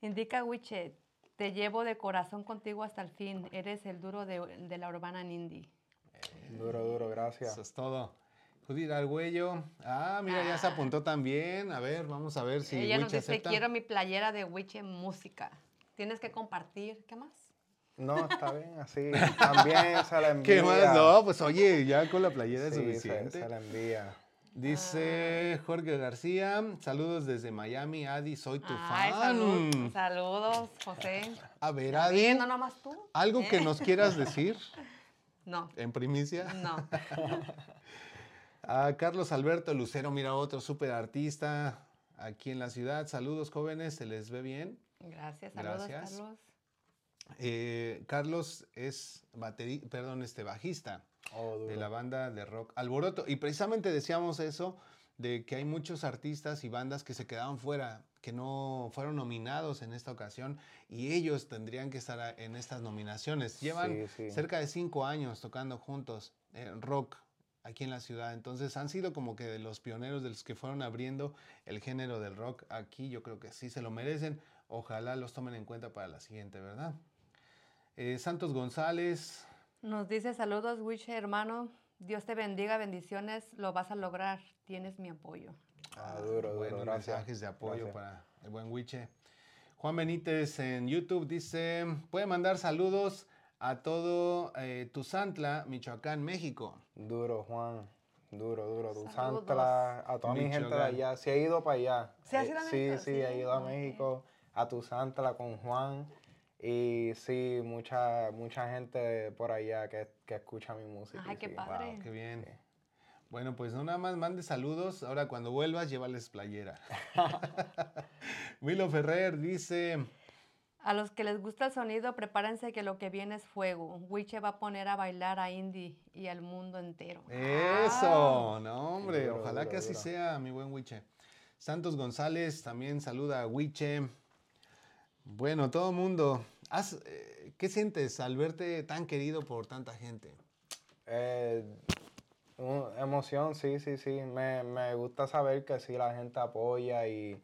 [SPEAKER 2] Indica Wiche, te llevo de corazón contigo hasta el fin. Eres el duro de, de la urbana Nindy.
[SPEAKER 3] Duro, duro, gracias.
[SPEAKER 1] Eso es todo. Judith Argüello. Ah, mira, ya se apuntó también. A ver, vamos a ver si
[SPEAKER 2] Ella nos
[SPEAKER 1] Wiche
[SPEAKER 2] dice,
[SPEAKER 1] acepta.
[SPEAKER 2] quiero mi playera de Wiche Música. Tienes que compartir. ¿Qué más?
[SPEAKER 3] No, está bien, *laughs* así. También se la envía.
[SPEAKER 1] ¿Qué más? No, pues oye, ya con la playera es
[SPEAKER 3] Sí, se,
[SPEAKER 1] suficiente.
[SPEAKER 3] se la envía.
[SPEAKER 1] Dice Jorge García, saludos desde Miami, Adi, soy tu
[SPEAKER 2] Ay,
[SPEAKER 1] fan.
[SPEAKER 2] salud- saludos, José.
[SPEAKER 1] A ver, Adi,
[SPEAKER 2] bien, no nomás tú.
[SPEAKER 1] ¿algo que
[SPEAKER 2] ¿eh?
[SPEAKER 1] nos quieras *laughs* decir
[SPEAKER 2] No,
[SPEAKER 1] en primicia?
[SPEAKER 2] no. *laughs*
[SPEAKER 1] A Carlos Alberto Lucero, mira, otro súper artista aquí en la ciudad. Saludos, jóvenes, ¿se les ve bien?
[SPEAKER 2] Gracias, saludos,
[SPEAKER 1] Gracias.
[SPEAKER 2] Carlos.
[SPEAKER 1] Eh, Carlos es bateri perdón, este bajista
[SPEAKER 3] Oh,
[SPEAKER 1] de la banda de rock Alboroto. Y precisamente decíamos eso de que hay muchos artistas y bandas que se quedaron fuera, que no fueron nominados en esta ocasión y ellos tendrían que estar en estas nominaciones. Llevan
[SPEAKER 3] Sí, sí.
[SPEAKER 1] cerca de cinco años tocando juntos en rock aquí en la ciudad. Entonces han sido como que de los pioneros de los que fueron abriendo el género del rock aquí. Yo creo que sí se lo merecen. Ojalá los tomen en cuenta para la siguiente, ¿verdad? Eh, Santos González,
[SPEAKER 2] Nos dice saludos, Wiche, hermano. Dios te bendiga, bendiciones. Lo vas a lograr. Tienes mi apoyo.
[SPEAKER 3] Ah, duro, duro,
[SPEAKER 1] buenos
[SPEAKER 3] gracias.
[SPEAKER 1] mensajes de apoyo
[SPEAKER 3] Gracias.
[SPEAKER 1] para el buen Wiche. Juan Benítez en YouTube dice, puede mandar saludos a todo eh, Tuzantla, Michoacán, México.
[SPEAKER 3] Duro, Juan. Duro, duro. Tu
[SPEAKER 2] Saludos.
[SPEAKER 3] Santla, a toda mi gente de
[SPEAKER 1] Michoacán.
[SPEAKER 3] allá. Sí, he ido para allá.
[SPEAKER 2] ¿Sí has
[SPEAKER 3] Eh,
[SPEAKER 2] ido a
[SPEAKER 3] sí,
[SPEAKER 2] México?
[SPEAKER 3] sí,
[SPEAKER 2] Sí,
[SPEAKER 3] he ido a. México, a tu Santla con Juan. Y sí, mucha, mucha gente por allá que, que escucha mi música.
[SPEAKER 2] Ay, qué
[SPEAKER 3] sí.
[SPEAKER 2] padre.
[SPEAKER 1] Wow, qué bien. Bueno, pues no nada más mande saludos. Ahora cuando vuelvas, llévales playera. *laughs* Willow Ferrer dice,
[SPEAKER 2] A los que les gusta el sonido, prepárense que lo que viene es fuego. Wiche va a poner a bailar a Indy y al mundo entero.
[SPEAKER 1] Eso, no hombre,
[SPEAKER 3] Duro,
[SPEAKER 1] ojalá
[SPEAKER 3] duro,
[SPEAKER 1] que así sea, mi buen Wiche. Santos González también saluda a Wiche. Bueno, todo mundo, eh, ¿qué sientes al verte tan querido por tanta gente?
[SPEAKER 3] Eh, emoción, sí, sí, sí. Me, me gusta saber que sí la gente apoya y,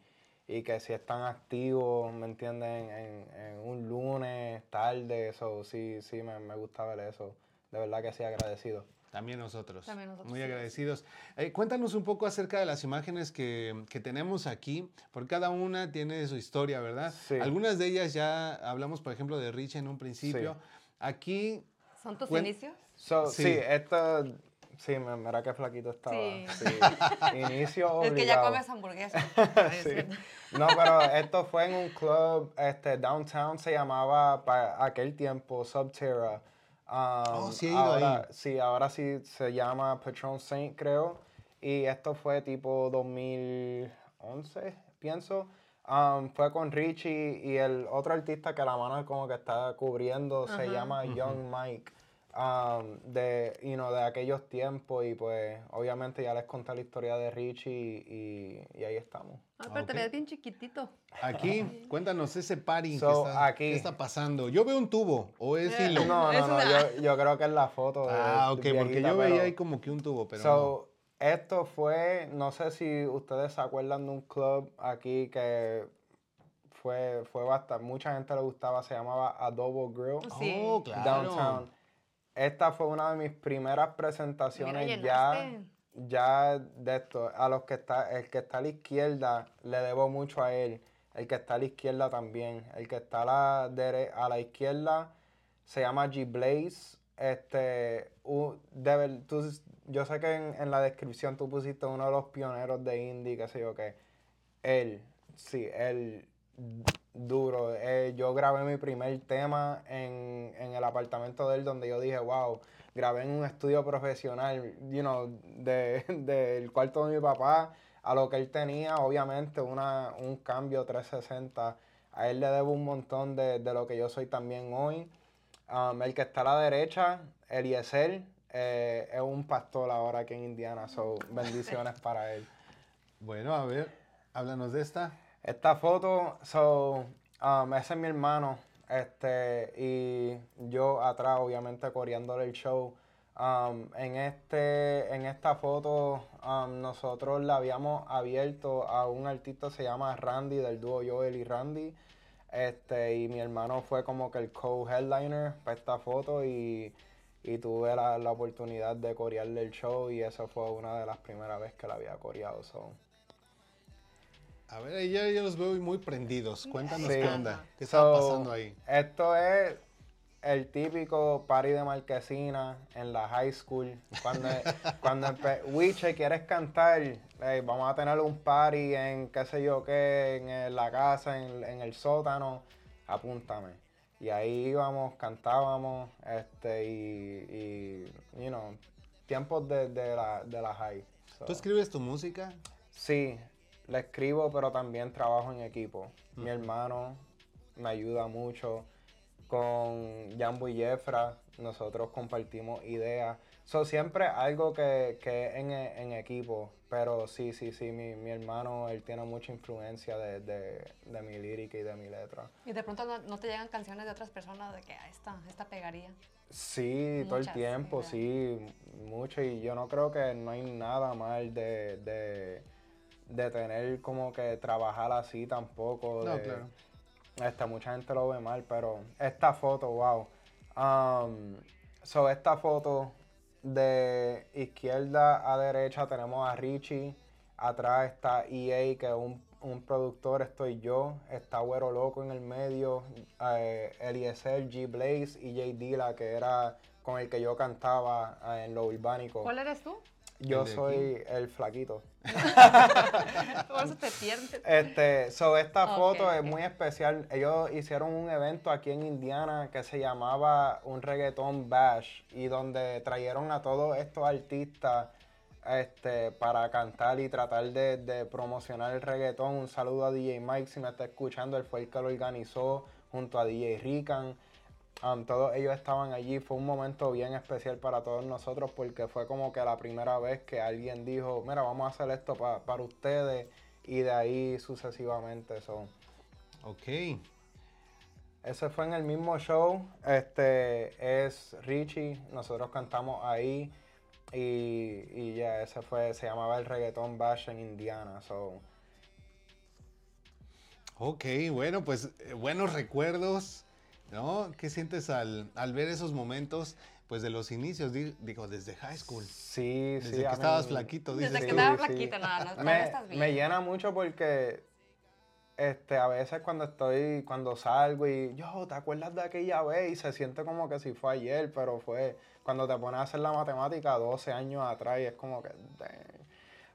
[SPEAKER 3] y que si están activos, ¿me entienden? En, en un lunes, tarde, eso, sí, sí, me, me gusta ver eso. De verdad que sí, agradecido.
[SPEAKER 1] También nosotros.
[SPEAKER 2] También nosotros,
[SPEAKER 1] Muy
[SPEAKER 2] sí.
[SPEAKER 1] agradecidos. Eh, cuéntanos un poco acerca de las imágenes que, que tenemos aquí, porque cada una tiene su historia, ¿verdad?
[SPEAKER 3] Sí.
[SPEAKER 1] Algunas de ellas ya hablamos, por ejemplo, de Rich en un principio. Aquí,
[SPEAKER 2] ¿Son tus inicios?
[SPEAKER 3] So,
[SPEAKER 1] Sí.
[SPEAKER 3] sí. esto, sí, me- mira qué flaquito estaba.
[SPEAKER 2] Sí.
[SPEAKER 3] Sí. *laughs* Inicio
[SPEAKER 2] Es que ya
[SPEAKER 3] obligado.
[SPEAKER 2] comes hamburguesas. *laughs*
[SPEAKER 3] Sí. No, pero esto fue en un club este, downtown, se llamaba para aquel tiempo Subterra. Um,
[SPEAKER 1] Oh, sí he ido
[SPEAKER 3] ahora,
[SPEAKER 1] ahí.
[SPEAKER 3] Sí, ahora sí se llama Patron Saint, creo. Y esto fue tipo 2011, pienso. Um, fue con Richie y el otro artista que la mano como que está cubriendo se llama Young Mike. Um, de, you know, de aquellos tiempos y pues obviamente ya les conté la historia de Richie y, y ahí estamos.
[SPEAKER 2] Ah, pero te ves bien chiquitito.
[SPEAKER 1] aquí, *laughs* cuéntanos ese party
[SPEAKER 3] So,
[SPEAKER 1] que está,
[SPEAKER 3] aquí.
[SPEAKER 1] ¿qué está pasando. Yo veo un tubo, o es
[SPEAKER 2] Eh,
[SPEAKER 1] hilo.
[SPEAKER 3] No, no, no, yo, yo creo que es la foto. de-
[SPEAKER 1] Ah, ok, porque yo veía
[SPEAKER 3] pero-
[SPEAKER 1] ahí como que un tubo, pero
[SPEAKER 3] So, esto fue, no sé si ustedes se acuerdan de un club aquí que fue, fue bastante, mucha gente le gustaba, se llamaba Adobo Grill.
[SPEAKER 1] no.
[SPEAKER 2] Sí.
[SPEAKER 1] Oh, claro.
[SPEAKER 3] Downtown. Esta fue una de mis primeras presentaciones
[SPEAKER 2] Mira,
[SPEAKER 3] ya, ya de esto. A los que está, el que está a la izquierda le debo mucho a él. El que está a la izquierda también. El que está a la, dere- a la izquierda se llama G Blaze. Este, u- de ver- tú- yo sé que en, en la descripción tú pusiste uno de los pioneros de indie, qué sé yo qué. Él, sí, él duro. Eh, yo grabé mi primer tema en, en el apartamento de él donde yo dije, wow, grabé en un estudio profesional, you know, de- *laughs* del cuarto de mi papá a lo que él tenía, obviamente una, un cambio 360. A él le debo un montón de, de lo que yo soy también hoy. Um, el que está a la derecha, Eliezer, eh, es un pastor ahora aquí en Indiana, so bendiciones para él. *laughs*
[SPEAKER 1] Bueno, a ver, háblanos de esta.
[SPEAKER 3] Esta foto, so, Um, ese es mi hermano. Este, y yo atrás, obviamente, coreándole el show. Um, en, este, en esta foto, um, nosotros la habíamos abierto a un artista se llama Randy, del dúo Joel y Randy. Este, y mi hermano fue como que el co-headliner para esta foto y, y tuve la, la oportunidad de corearle el show y esa fue una de las primeras veces que la había coreado. so.
[SPEAKER 1] A ver, ya, ya los veo muy prendidos. Cuéntanos
[SPEAKER 3] Sí.
[SPEAKER 1] qué onda. ¿Qué
[SPEAKER 3] So,
[SPEAKER 1] está pasando ahí?
[SPEAKER 3] Esto es el típico party de marquesina en la high school. Cuando, *laughs* cuando Wiche, ¿quieres cantar? Ey, vamos a tener un party en qué sé yo qué, en el- la casa, en, en el sótano. Apúntame. Y ahí íbamos, cantábamos, este, y, y you know, tiempos de, de la, de la high. So,
[SPEAKER 1] ¿Tú escribes tu música?
[SPEAKER 3] Sí, la escribo, pero también trabajo en equipo. Mi hermano me ayuda mucho. Con Jambo y Jefra, nosotros compartimos ideas. So, siempre algo que, que es en, en equipo. Pero sí, sí, sí, mi, mi hermano, él tiene mucha influencia de, de, de mi lírica y de mi letra.
[SPEAKER 2] Y de pronto no, no te llegan canciones de otras personas de que "Ah, esta, esta pegaría.
[SPEAKER 3] Sí, todo el tiempo,
[SPEAKER 2] ¿verdad?
[SPEAKER 3] sí, mucho. Y yo no creo que no hay nada mal de, de, de tener como que trabajar así tampoco.
[SPEAKER 1] No,
[SPEAKER 3] de-
[SPEAKER 1] claro.
[SPEAKER 3] Este, mucha gente lo ve mal, pero esta foto, wow. Um, so, esta foto de izquierda a derecha tenemos a Richie. Atrás está EA, que es un, un productor, estoy yo. Está Güero Loco en el medio. eh, Eliezer, G Blaze y J Dilla, que era con el que yo cantaba eh, en lo urbánico.
[SPEAKER 2] ¿Cuál eres tú?
[SPEAKER 3] Yo
[SPEAKER 1] ¿El de
[SPEAKER 3] soy el flaquito. *laughs*
[SPEAKER 2] Por eso te pierdes.
[SPEAKER 3] Este, so esta foto es muy especial. Ellos hicieron un evento aquí en Indiana que se llamaba un reggaeton bash y donde trajeron a todos estos artistas este, para cantar y tratar de, de promocionar el reggaetón. Un saludo a DJ Mike si me está escuchando, él fue el que lo organizó junto a DJ Rican. Um, todos ellos estaban allí, fue un momento bien especial para todos nosotros porque fue como que la primera vez que alguien dijo, mira, vamos a hacer esto pa- para ustedes y de ahí sucesivamente. So,
[SPEAKER 1] Ok.
[SPEAKER 3] ese fue en el mismo show, este es Richie, nosotros cantamos ahí y, y ya ese fue, se llamaba el reggaeton bash en Indiana. So,
[SPEAKER 1] Ok, bueno, pues eh, buenos recuerdos, ¿no? ¿Qué sientes al, al ver esos momentos, pues de los inicios, di- digo, desde high school?
[SPEAKER 3] sí,
[SPEAKER 1] Desde
[SPEAKER 3] sí.
[SPEAKER 1] que
[SPEAKER 3] a
[SPEAKER 1] estabas
[SPEAKER 3] mí-
[SPEAKER 1] flaquito,
[SPEAKER 2] Desde
[SPEAKER 1] dices
[SPEAKER 2] que
[SPEAKER 1] tú.
[SPEAKER 2] estaba flaquita, nada, no,
[SPEAKER 3] me,
[SPEAKER 2] estás bien.
[SPEAKER 3] me llena mucho porque este, a veces cuando estoy, cuando salgo y yo, ¿te acuerdas de aquella vez? Y se siente como que si fue ayer, pero fue cuando te pones a hacer la matemática 12 años atrás y es como que, dang.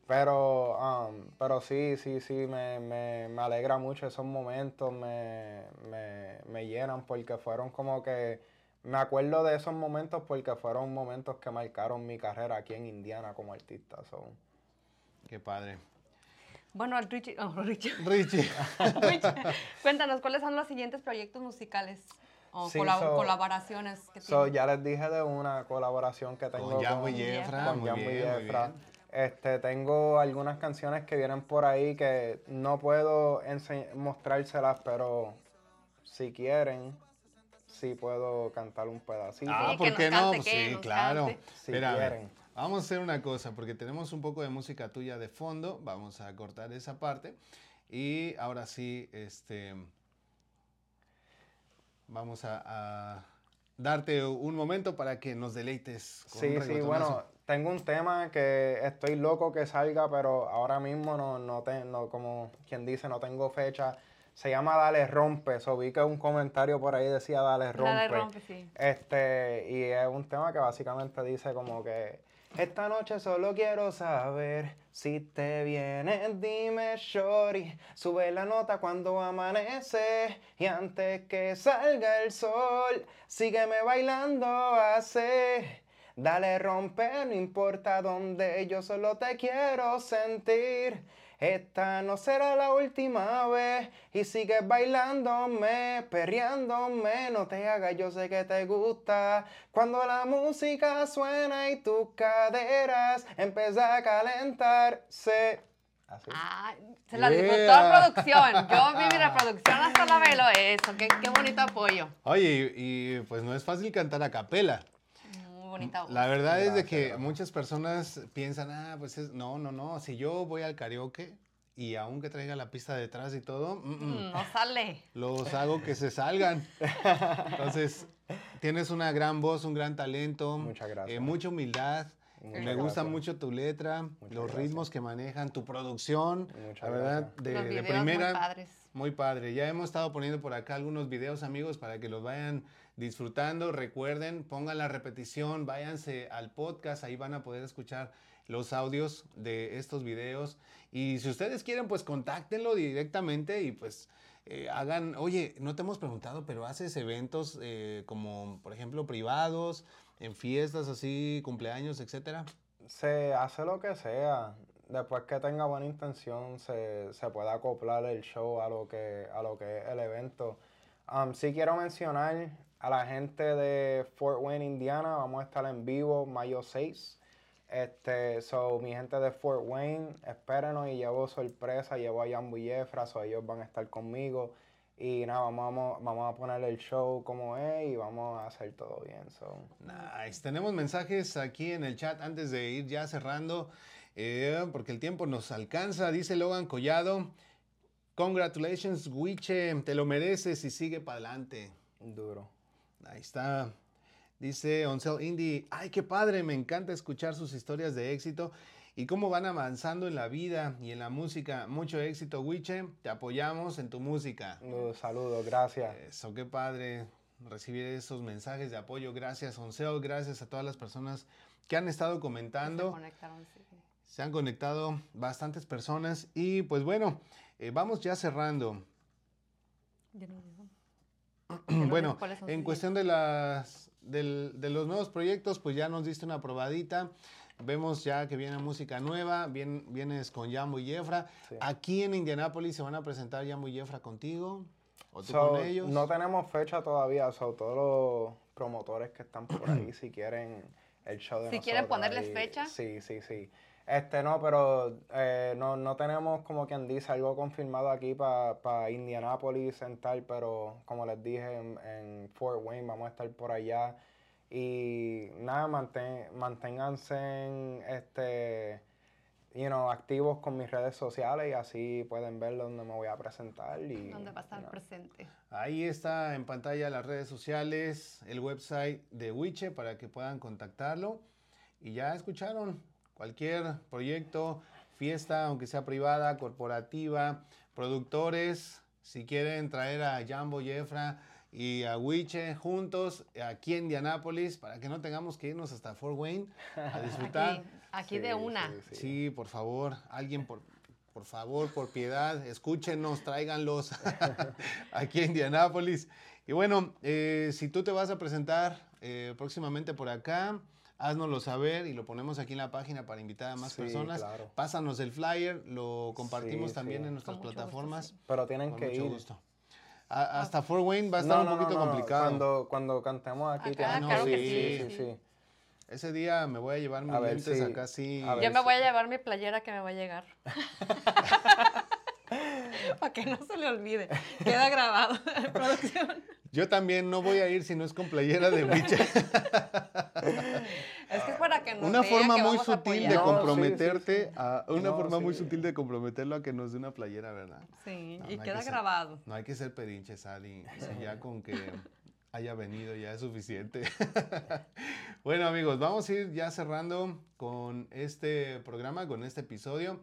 [SPEAKER 3] Pero, um, pero sí, sí, sí, me, me, me alegra mucho esos momentos, me, me, me llenan porque fueron como que, me acuerdo de esos momentos porque fueron momentos que marcaron mi carrera aquí en Indiana como artista. so.
[SPEAKER 1] Qué padre.
[SPEAKER 2] Bueno, Richie, oh, Richie. *laughs*
[SPEAKER 1] Richie.
[SPEAKER 2] Richie, Cuéntanos, ¿cuáles son los siguientes proyectos musicales o
[SPEAKER 3] Sí,
[SPEAKER 2] colab-
[SPEAKER 3] so-
[SPEAKER 2] colaboraciones que
[SPEAKER 3] So, ya les dije de una colaboración que tengo
[SPEAKER 1] Con
[SPEAKER 2] con-
[SPEAKER 1] muy bien, bien.
[SPEAKER 3] Este, tengo algunas canciones que vienen por ahí que no puedo mostrárselas, pero si quieren, sí puedo cantar un pedacito.
[SPEAKER 1] Ah,
[SPEAKER 2] Sí,
[SPEAKER 1] ¿por qué no?
[SPEAKER 2] cante,
[SPEAKER 1] Pues sí, claro.
[SPEAKER 3] Si quieren.
[SPEAKER 1] Vamos a hacer una cosa, porque tenemos un poco de música tuya de fondo. Vamos a cortar esa parte. Y ahora sí, este. Vamos a, a darte un momento para que nos deleites con un
[SPEAKER 3] Sí, sí,
[SPEAKER 1] reggaetonazo.
[SPEAKER 3] Tengo un tema que estoy loco que salga, pero ahora mismo no, no, te- no, como quien dice, no tengo fecha. Se llama Dale Rompe, so vi que un comentario por ahí decía Dale Rompe.
[SPEAKER 2] Dale rompe, sí.
[SPEAKER 3] Este, y es un tema que básicamente dice como que esta noche solo quiero saber si te vienes, dime shorty, sube la nota cuando amanece y antes que salga el sol, sígueme bailando así. Dale rompe, no importa dónde, yo solo te quiero sentir. Esta no será la última vez y sigues bailándome, perreándome, no te hagas, yo sé que te gusta. Cuando la música suena y tus caderas empiezan a calentarse. Así.
[SPEAKER 2] Ah, se la
[SPEAKER 1] Yeah.
[SPEAKER 2] disfrutó la producción. Yo vi mi reproducción *laughs* hasta la velo eso. Qué, qué bonito apoyo.
[SPEAKER 1] Oye, y, y, pues no es fácil cantar a capela.
[SPEAKER 2] Bonita voz.
[SPEAKER 1] La verdad es de que
[SPEAKER 3] gracias.
[SPEAKER 1] muchas personas piensan, ah, pues es, no, no, no, si yo voy al karaoke y aunque traiga la pista detrás y todo, mm, mm,
[SPEAKER 2] Mm, No sale.
[SPEAKER 1] los hago que se salgan. Entonces, tienes una gran voz, un gran talento,
[SPEAKER 3] Muchas gracias.
[SPEAKER 1] eh, mucha humildad.
[SPEAKER 3] Muchas
[SPEAKER 1] Me gusta
[SPEAKER 3] gracias.
[SPEAKER 1] mucho tu letra, los
[SPEAKER 3] gracias.
[SPEAKER 1] ritmos que manejan, tu producción.
[SPEAKER 3] Muchas
[SPEAKER 1] la verdad,
[SPEAKER 3] gracias.
[SPEAKER 1] de,
[SPEAKER 2] Los
[SPEAKER 1] de primera.
[SPEAKER 2] muy padres.
[SPEAKER 1] Muy padre. Ya hemos estado poniendo por acá algunos videos, amigos, para que los vayan disfrutando. Recuerden, pongan la repetición, váyanse al podcast, ahí van a poder escuchar los audios de estos videos. Y si ustedes quieren, pues contáctenlo directamente y pues eh, hagan, oye, no te hemos preguntado, pero haces eventos eh, como, por ejemplo, privados, en fiestas así, cumpleaños, etcétera.
[SPEAKER 3] Se hace lo que sea. Después que tenga buena intención, se, se puede acoplar el show a lo que, a lo que es el evento. Um, sí quiero mencionar a la gente de Fort Wayne, Indiana. Vamos a estar en vivo mayo 6. Este, so, mi gente de Fort Wayne, espérenos y llevo sorpresa, llevo a Jambu y Jeffra, so ellos van a estar conmigo. Y nada, vamos, vamos, vamos a poner el show como es y vamos a hacer todo bien. So.
[SPEAKER 1] Nice. Tenemos mensajes aquí en el chat antes de ir ya cerrando, eh, porque el tiempo nos alcanza. Dice Logan Collado, congratulations, Wiche, te lo mereces y sigue para adelante.
[SPEAKER 3] Duro.
[SPEAKER 1] Ahí está. Dice Oncel Indy, ay, qué padre, me encanta escuchar sus historias de éxito y cómo van avanzando en la vida y en la música. Mucho éxito, Wiche, te apoyamos en tu música.
[SPEAKER 3] Uh, saludos, gracias.
[SPEAKER 1] Eso, qué padre recibir esos mensajes de apoyo. Gracias, Oncel, gracias a todas las personas que han estado
[SPEAKER 2] Se
[SPEAKER 1] comentando.
[SPEAKER 2] conectaron, sí.
[SPEAKER 1] Se han conectado bastantes personas y pues bueno, eh, vamos ya cerrando.
[SPEAKER 2] Ya no digo. Ya no *clears throat*
[SPEAKER 1] Bueno, en cuestión de, las, del- de los nuevos proyectos, pues ya nos diste una probadita. Vemos ya que viene música nueva, vien- vienes con Jambo y Jefra.
[SPEAKER 3] Sí.
[SPEAKER 1] Aquí en Indianápolis se van a presentar Jambo y Jefra contigo o tú
[SPEAKER 3] So,
[SPEAKER 1] con ellos.
[SPEAKER 3] No tenemos fecha todavía, so, todos los promotores que están por ahí, si quieren el show de
[SPEAKER 2] Si quieren
[SPEAKER 3] nosotros
[SPEAKER 2] ponerles
[SPEAKER 3] ahí,
[SPEAKER 2] fecha.
[SPEAKER 3] Sí, sí, sí. Este no, pero eh, no, no tenemos como quien dice algo confirmado aquí para Indianapolis en tal, pero como les dije, en, en Fort Wayne vamos a estar por allá. Y nada, mantén- manténganse en, este, you know, activos con mis redes sociales y así pueden ver dónde me voy a presentar. Y,
[SPEAKER 2] ¿Dónde va a estar
[SPEAKER 3] you know.
[SPEAKER 2] presente?
[SPEAKER 1] Ahí está en pantalla las redes sociales, el website de Wiche para que puedan contactarlo. Y ya escucharon, cualquier proyecto, fiesta, aunque sea privada, corporativa, productores, si quieren traer a Jambo Jefra y a Wiche juntos aquí en Indianápolis para que no tengamos que irnos hasta Fort Wayne a disfrutar. *laughs*
[SPEAKER 2] Aquí, aquí
[SPEAKER 3] Sí,
[SPEAKER 2] de una.
[SPEAKER 3] sí, sí.
[SPEAKER 1] Sí, por favor, alguien por, por favor, por piedad, escúchenos, tráiganlos *laughs* aquí en Indianápolis. Y bueno, eh, si tú te vas a presentar eh, próximamente por acá, háznoslo saber y lo ponemos aquí en la página para invitar a más
[SPEAKER 3] Sí,
[SPEAKER 1] personas.
[SPEAKER 3] claro.
[SPEAKER 1] Pásanos el flyer, lo compartimos
[SPEAKER 3] Sí,
[SPEAKER 1] también
[SPEAKER 3] sí.
[SPEAKER 1] en nuestras
[SPEAKER 2] gusto,
[SPEAKER 1] plataformas.
[SPEAKER 2] sí.
[SPEAKER 3] Pero tienen
[SPEAKER 1] Con
[SPEAKER 3] que
[SPEAKER 1] mucho
[SPEAKER 3] ir.
[SPEAKER 1] gusto. A- hasta Fort Wayne va a estar un poquito complicado.
[SPEAKER 3] Cuando, cuando cantemos aquí,
[SPEAKER 2] Acá,
[SPEAKER 3] que
[SPEAKER 1] claro que
[SPEAKER 3] ir,
[SPEAKER 1] sí,
[SPEAKER 3] sí,
[SPEAKER 2] sí.
[SPEAKER 3] sí.
[SPEAKER 1] Ese día me voy a llevar mis
[SPEAKER 3] A ver,
[SPEAKER 1] lentes
[SPEAKER 3] sí.
[SPEAKER 1] acá sí.
[SPEAKER 3] A ver,
[SPEAKER 2] Yo me
[SPEAKER 3] sí.
[SPEAKER 2] voy a llevar mi playera que me va a llegar. *laughs* *laughs* Para que no se le olvide. Queda grabado en *laughs* producción.
[SPEAKER 1] Yo también no voy a ir si no es con playera de Wiche. *laughs*
[SPEAKER 2] Es que es para que nos
[SPEAKER 1] Una
[SPEAKER 2] vea
[SPEAKER 1] forma
[SPEAKER 2] que
[SPEAKER 1] muy
[SPEAKER 2] vamos a
[SPEAKER 1] sutil de
[SPEAKER 2] apoyar.
[SPEAKER 3] No, sí,
[SPEAKER 1] comprometerte
[SPEAKER 3] sí, sí.
[SPEAKER 1] a una
[SPEAKER 3] No,
[SPEAKER 1] forma muy
[SPEAKER 3] sí.
[SPEAKER 1] sutil de comprometerlo a que nos dé una playera, ¿verdad?
[SPEAKER 2] Sí,
[SPEAKER 1] No,
[SPEAKER 2] y queda
[SPEAKER 1] que ser-
[SPEAKER 2] grabado.
[SPEAKER 1] No hay que ser pedinche, Sally. Si ya con que haya venido ya es suficiente. *laughs* bueno, amigos, vamos a ir ya cerrando con este programa, con este episodio.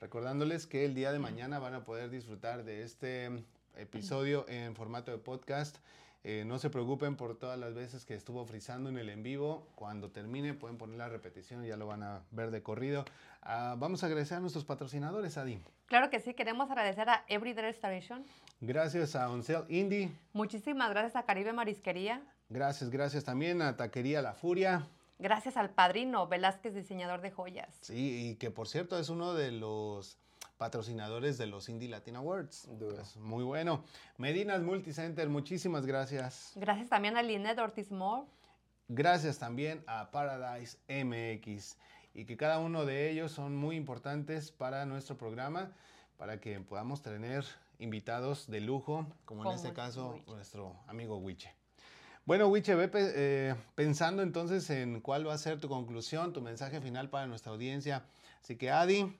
[SPEAKER 1] Recordándoles que el día de mañana van a poder disfrutar de este episodio en formato de podcast. Eh, no se preocupen por todas las veces que estuvo frizando en el en vivo. Cuando termine pueden poner la repetición ya lo van a ver de corrido. Ah, vamos a agradecer a nuestros patrocinadores, Adi.
[SPEAKER 2] Claro que sí, queremos agradecer a Everyday Restoration.
[SPEAKER 1] Gracias a Oncel Indie.
[SPEAKER 2] Muchísimas gracias a Caribe Marisquería.
[SPEAKER 1] Gracias, gracias también a Taquería La Furia.
[SPEAKER 2] Gracias al padrino Velázquez, diseñador de joyas.
[SPEAKER 1] Sí, y que por cierto es uno de los patrocinadores de los Indie Latin Awards.
[SPEAKER 3] Duro.
[SPEAKER 1] Pues, muy bueno. Medinas Multicenter, muchísimas gracias.
[SPEAKER 2] Gracias también a Linet Ortiz Moore.
[SPEAKER 1] Gracias también a Paradise MX. y que cada uno de ellos son muy importantes para nuestro programa, para que podamos tener invitados de lujo, como en este caso
[SPEAKER 2] Wiche.
[SPEAKER 1] nuestro amigo Wiche. Bueno, Wiche, ve eh, pensando entonces en cuál va a ser tu conclusión, tu mensaje final para nuestra audiencia. Así que, Adi,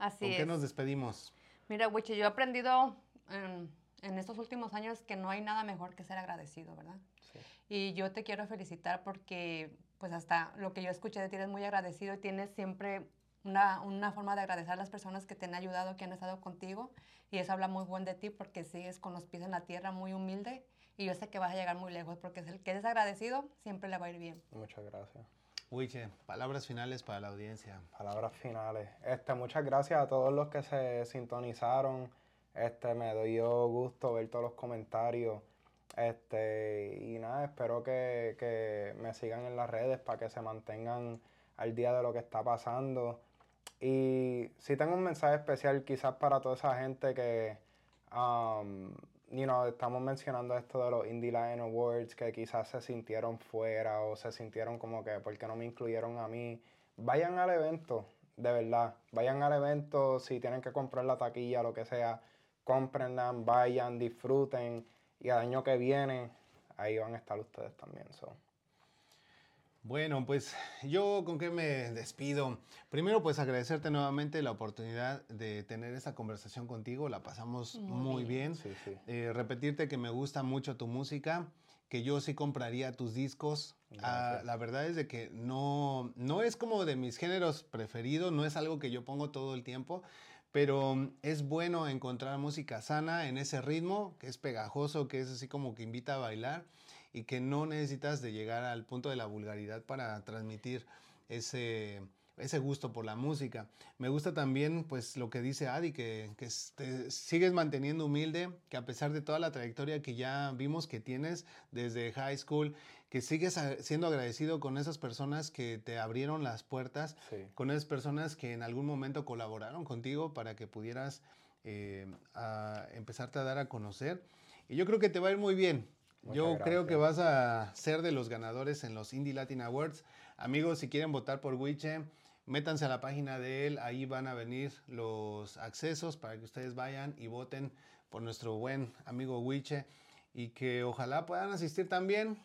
[SPEAKER 2] Así
[SPEAKER 1] ¿con
[SPEAKER 2] es.
[SPEAKER 1] qué nos despedimos?
[SPEAKER 2] Mira, Wichi, yo he aprendido en, en estos últimos años que no hay nada mejor que ser agradecido, ¿verdad?
[SPEAKER 3] Sí.
[SPEAKER 2] Y yo te quiero felicitar porque, pues hasta lo que yo escuché de ti eres muy agradecido y tienes siempre una, una forma de agradecer a las personas que te han ayudado, que han estado contigo. Y eso habla muy buen de ti porque sigues con los pies en la tierra, muy humilde. Y yo sé que vas a llegar muy lejos porque es el que eres agradecido, siempre le va a ir bien.
[SPEAKER 3] Muchas gracias.
[SPEAKER 1] Wiche, palabras finales para la audiencia.
[SPEAKER 3] Palabras finales. Este, muchas gracias a todos los que se sintonizaron. Este, me dio gusto ver todos los comentarios. Este, y nada, espero que, que me sigan en las redes para que se mantengan al día de lo que está pasando. Y sí tengo un mensaje especial quizás para toda esa gente que, um, you know, estamos mencionando esto de los Indie Lion Awards, que quizás se sintieron fuera o se sintieron como que, ¿por qué no me incluyeron a mí? Vayan al evento, de verdad. Vayan al evento, si tienen que comprar la taquilla, lo que sea, cómprenla, vayan, disfruten. Y el año que viene, ahí van a estar ustedes también. So.
[SPEAKER 1] Bueno, pues yo con qué me despido. Primero, pues agradecerte nuevamente la oportunidad de tener esta conversación contigo. La pasamos muy,
[SPEAKER 2] Muy
[SPEAKER 1] bien.
[SPEAKER 3] Sí, sí.
[SPEAKER 1] Eh, repetirte que me gusta mucho tu música, que yo sí compraría tus discos. Ah, la verdad es de que no, no es como de mis géneros preferidos, no es algo que yo pongo todo el tiempo, pero mm, es bueno encontrar música sana en ese ritmo, que es pegajoso, que es así como que invita a bailar y que no necesitas de llegar al punto de la vulgaridad para transmitir ese, ese gusto por la música. Me gusta también pues lo que dice Adi, que, que te sigues manteniendo humilde, que a pesar de toda la trayectoria que ya vimos que tienes desde high school, que sigues siendo agradecido con esas personas que te abrieron las puertas,
[SPEAKER 3] Sí.
[SPEAKER 1] con esas personas que en algún momento colaboraron contigo para que pudieras eh, a empezarte a dar a conocer. Y yo creo que te va a ir muy bien.
[SPEAKER 3] Muchas
[SPEAKER 1] yo creo que vas a ser de los ganadores en los Indie Latin Awards. Amigos, si quieren votar por Wiche, métanse a la página de él. Ahí van a venir los accesos para que ustedes vayan y voten por nuestro buen amigo Wiche. Y que ojalá puedan asistir también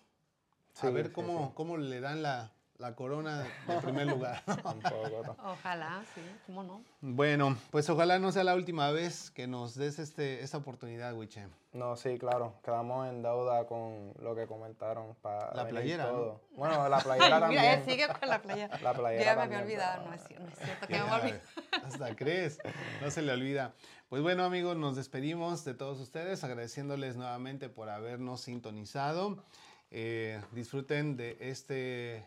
[SPEAKER 1] a ver
[SPEAKER 3] sí,
[SPEAKER 1] cómo,
[SPEAKER 3] sí.
[SPEAKER 1] cómo le dan la, la corona de primer lugar. *laughs*
[SPEAKER 3] ¿no?
[SPEAKER 2] Ojalá, sí, ¿cómo no?
[SPEAKER 1] Bueno, pues ojalá no sea la última vez que nos des este, esta oportunidad, Wiche.
[SPEAKER 3] No, sí, claro. Quedamos en deuda con lo que comentaron para
[SPEAKER 1] La playera, ¿no?
[SPEAKER 3] todo. Bueno, la *laughs* playera
[SPEAKER 2] Mira, él
[SPEAKER 3] también.
[SPEAKER 2] sigue con la playera.
[SPEAKER 3] La playera
[SPEAKER 2] Yo ya me había olvidado, no es, cier- no es cierto que me
[SPEAKER 1] Ya,
[SPEAKER 2] había olvidado.
[SPEAKER 1] hasta crees, no se le olvida. Pues bueno, amigos, nos despedimos de todos ustedes, agradeciéndoles nuevamente por habernos sintonizado. Eh, disfruten de este,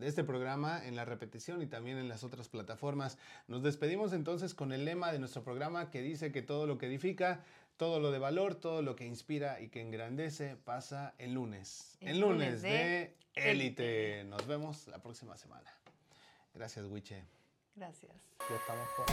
[SPEAKER 1] de este programa en la repetición y también en las otras plataformas. Nos despedimos entonces con el lema de nuestro programa que dice que todo lo que edifica, todo lo de valor, todo lo que inspira y que engrandece pasa el lunes.
[SPEAKER 2] El
[SPEAKER 1] El lunes
[SPEAKER 2] lunes de
[SPEAKER 1] Élite. Nos vemos la próxima semana. Gracias, Wiche.
[SPEAKER 2] Gracias.
[SPEAKER 3] Ya estamos fuera.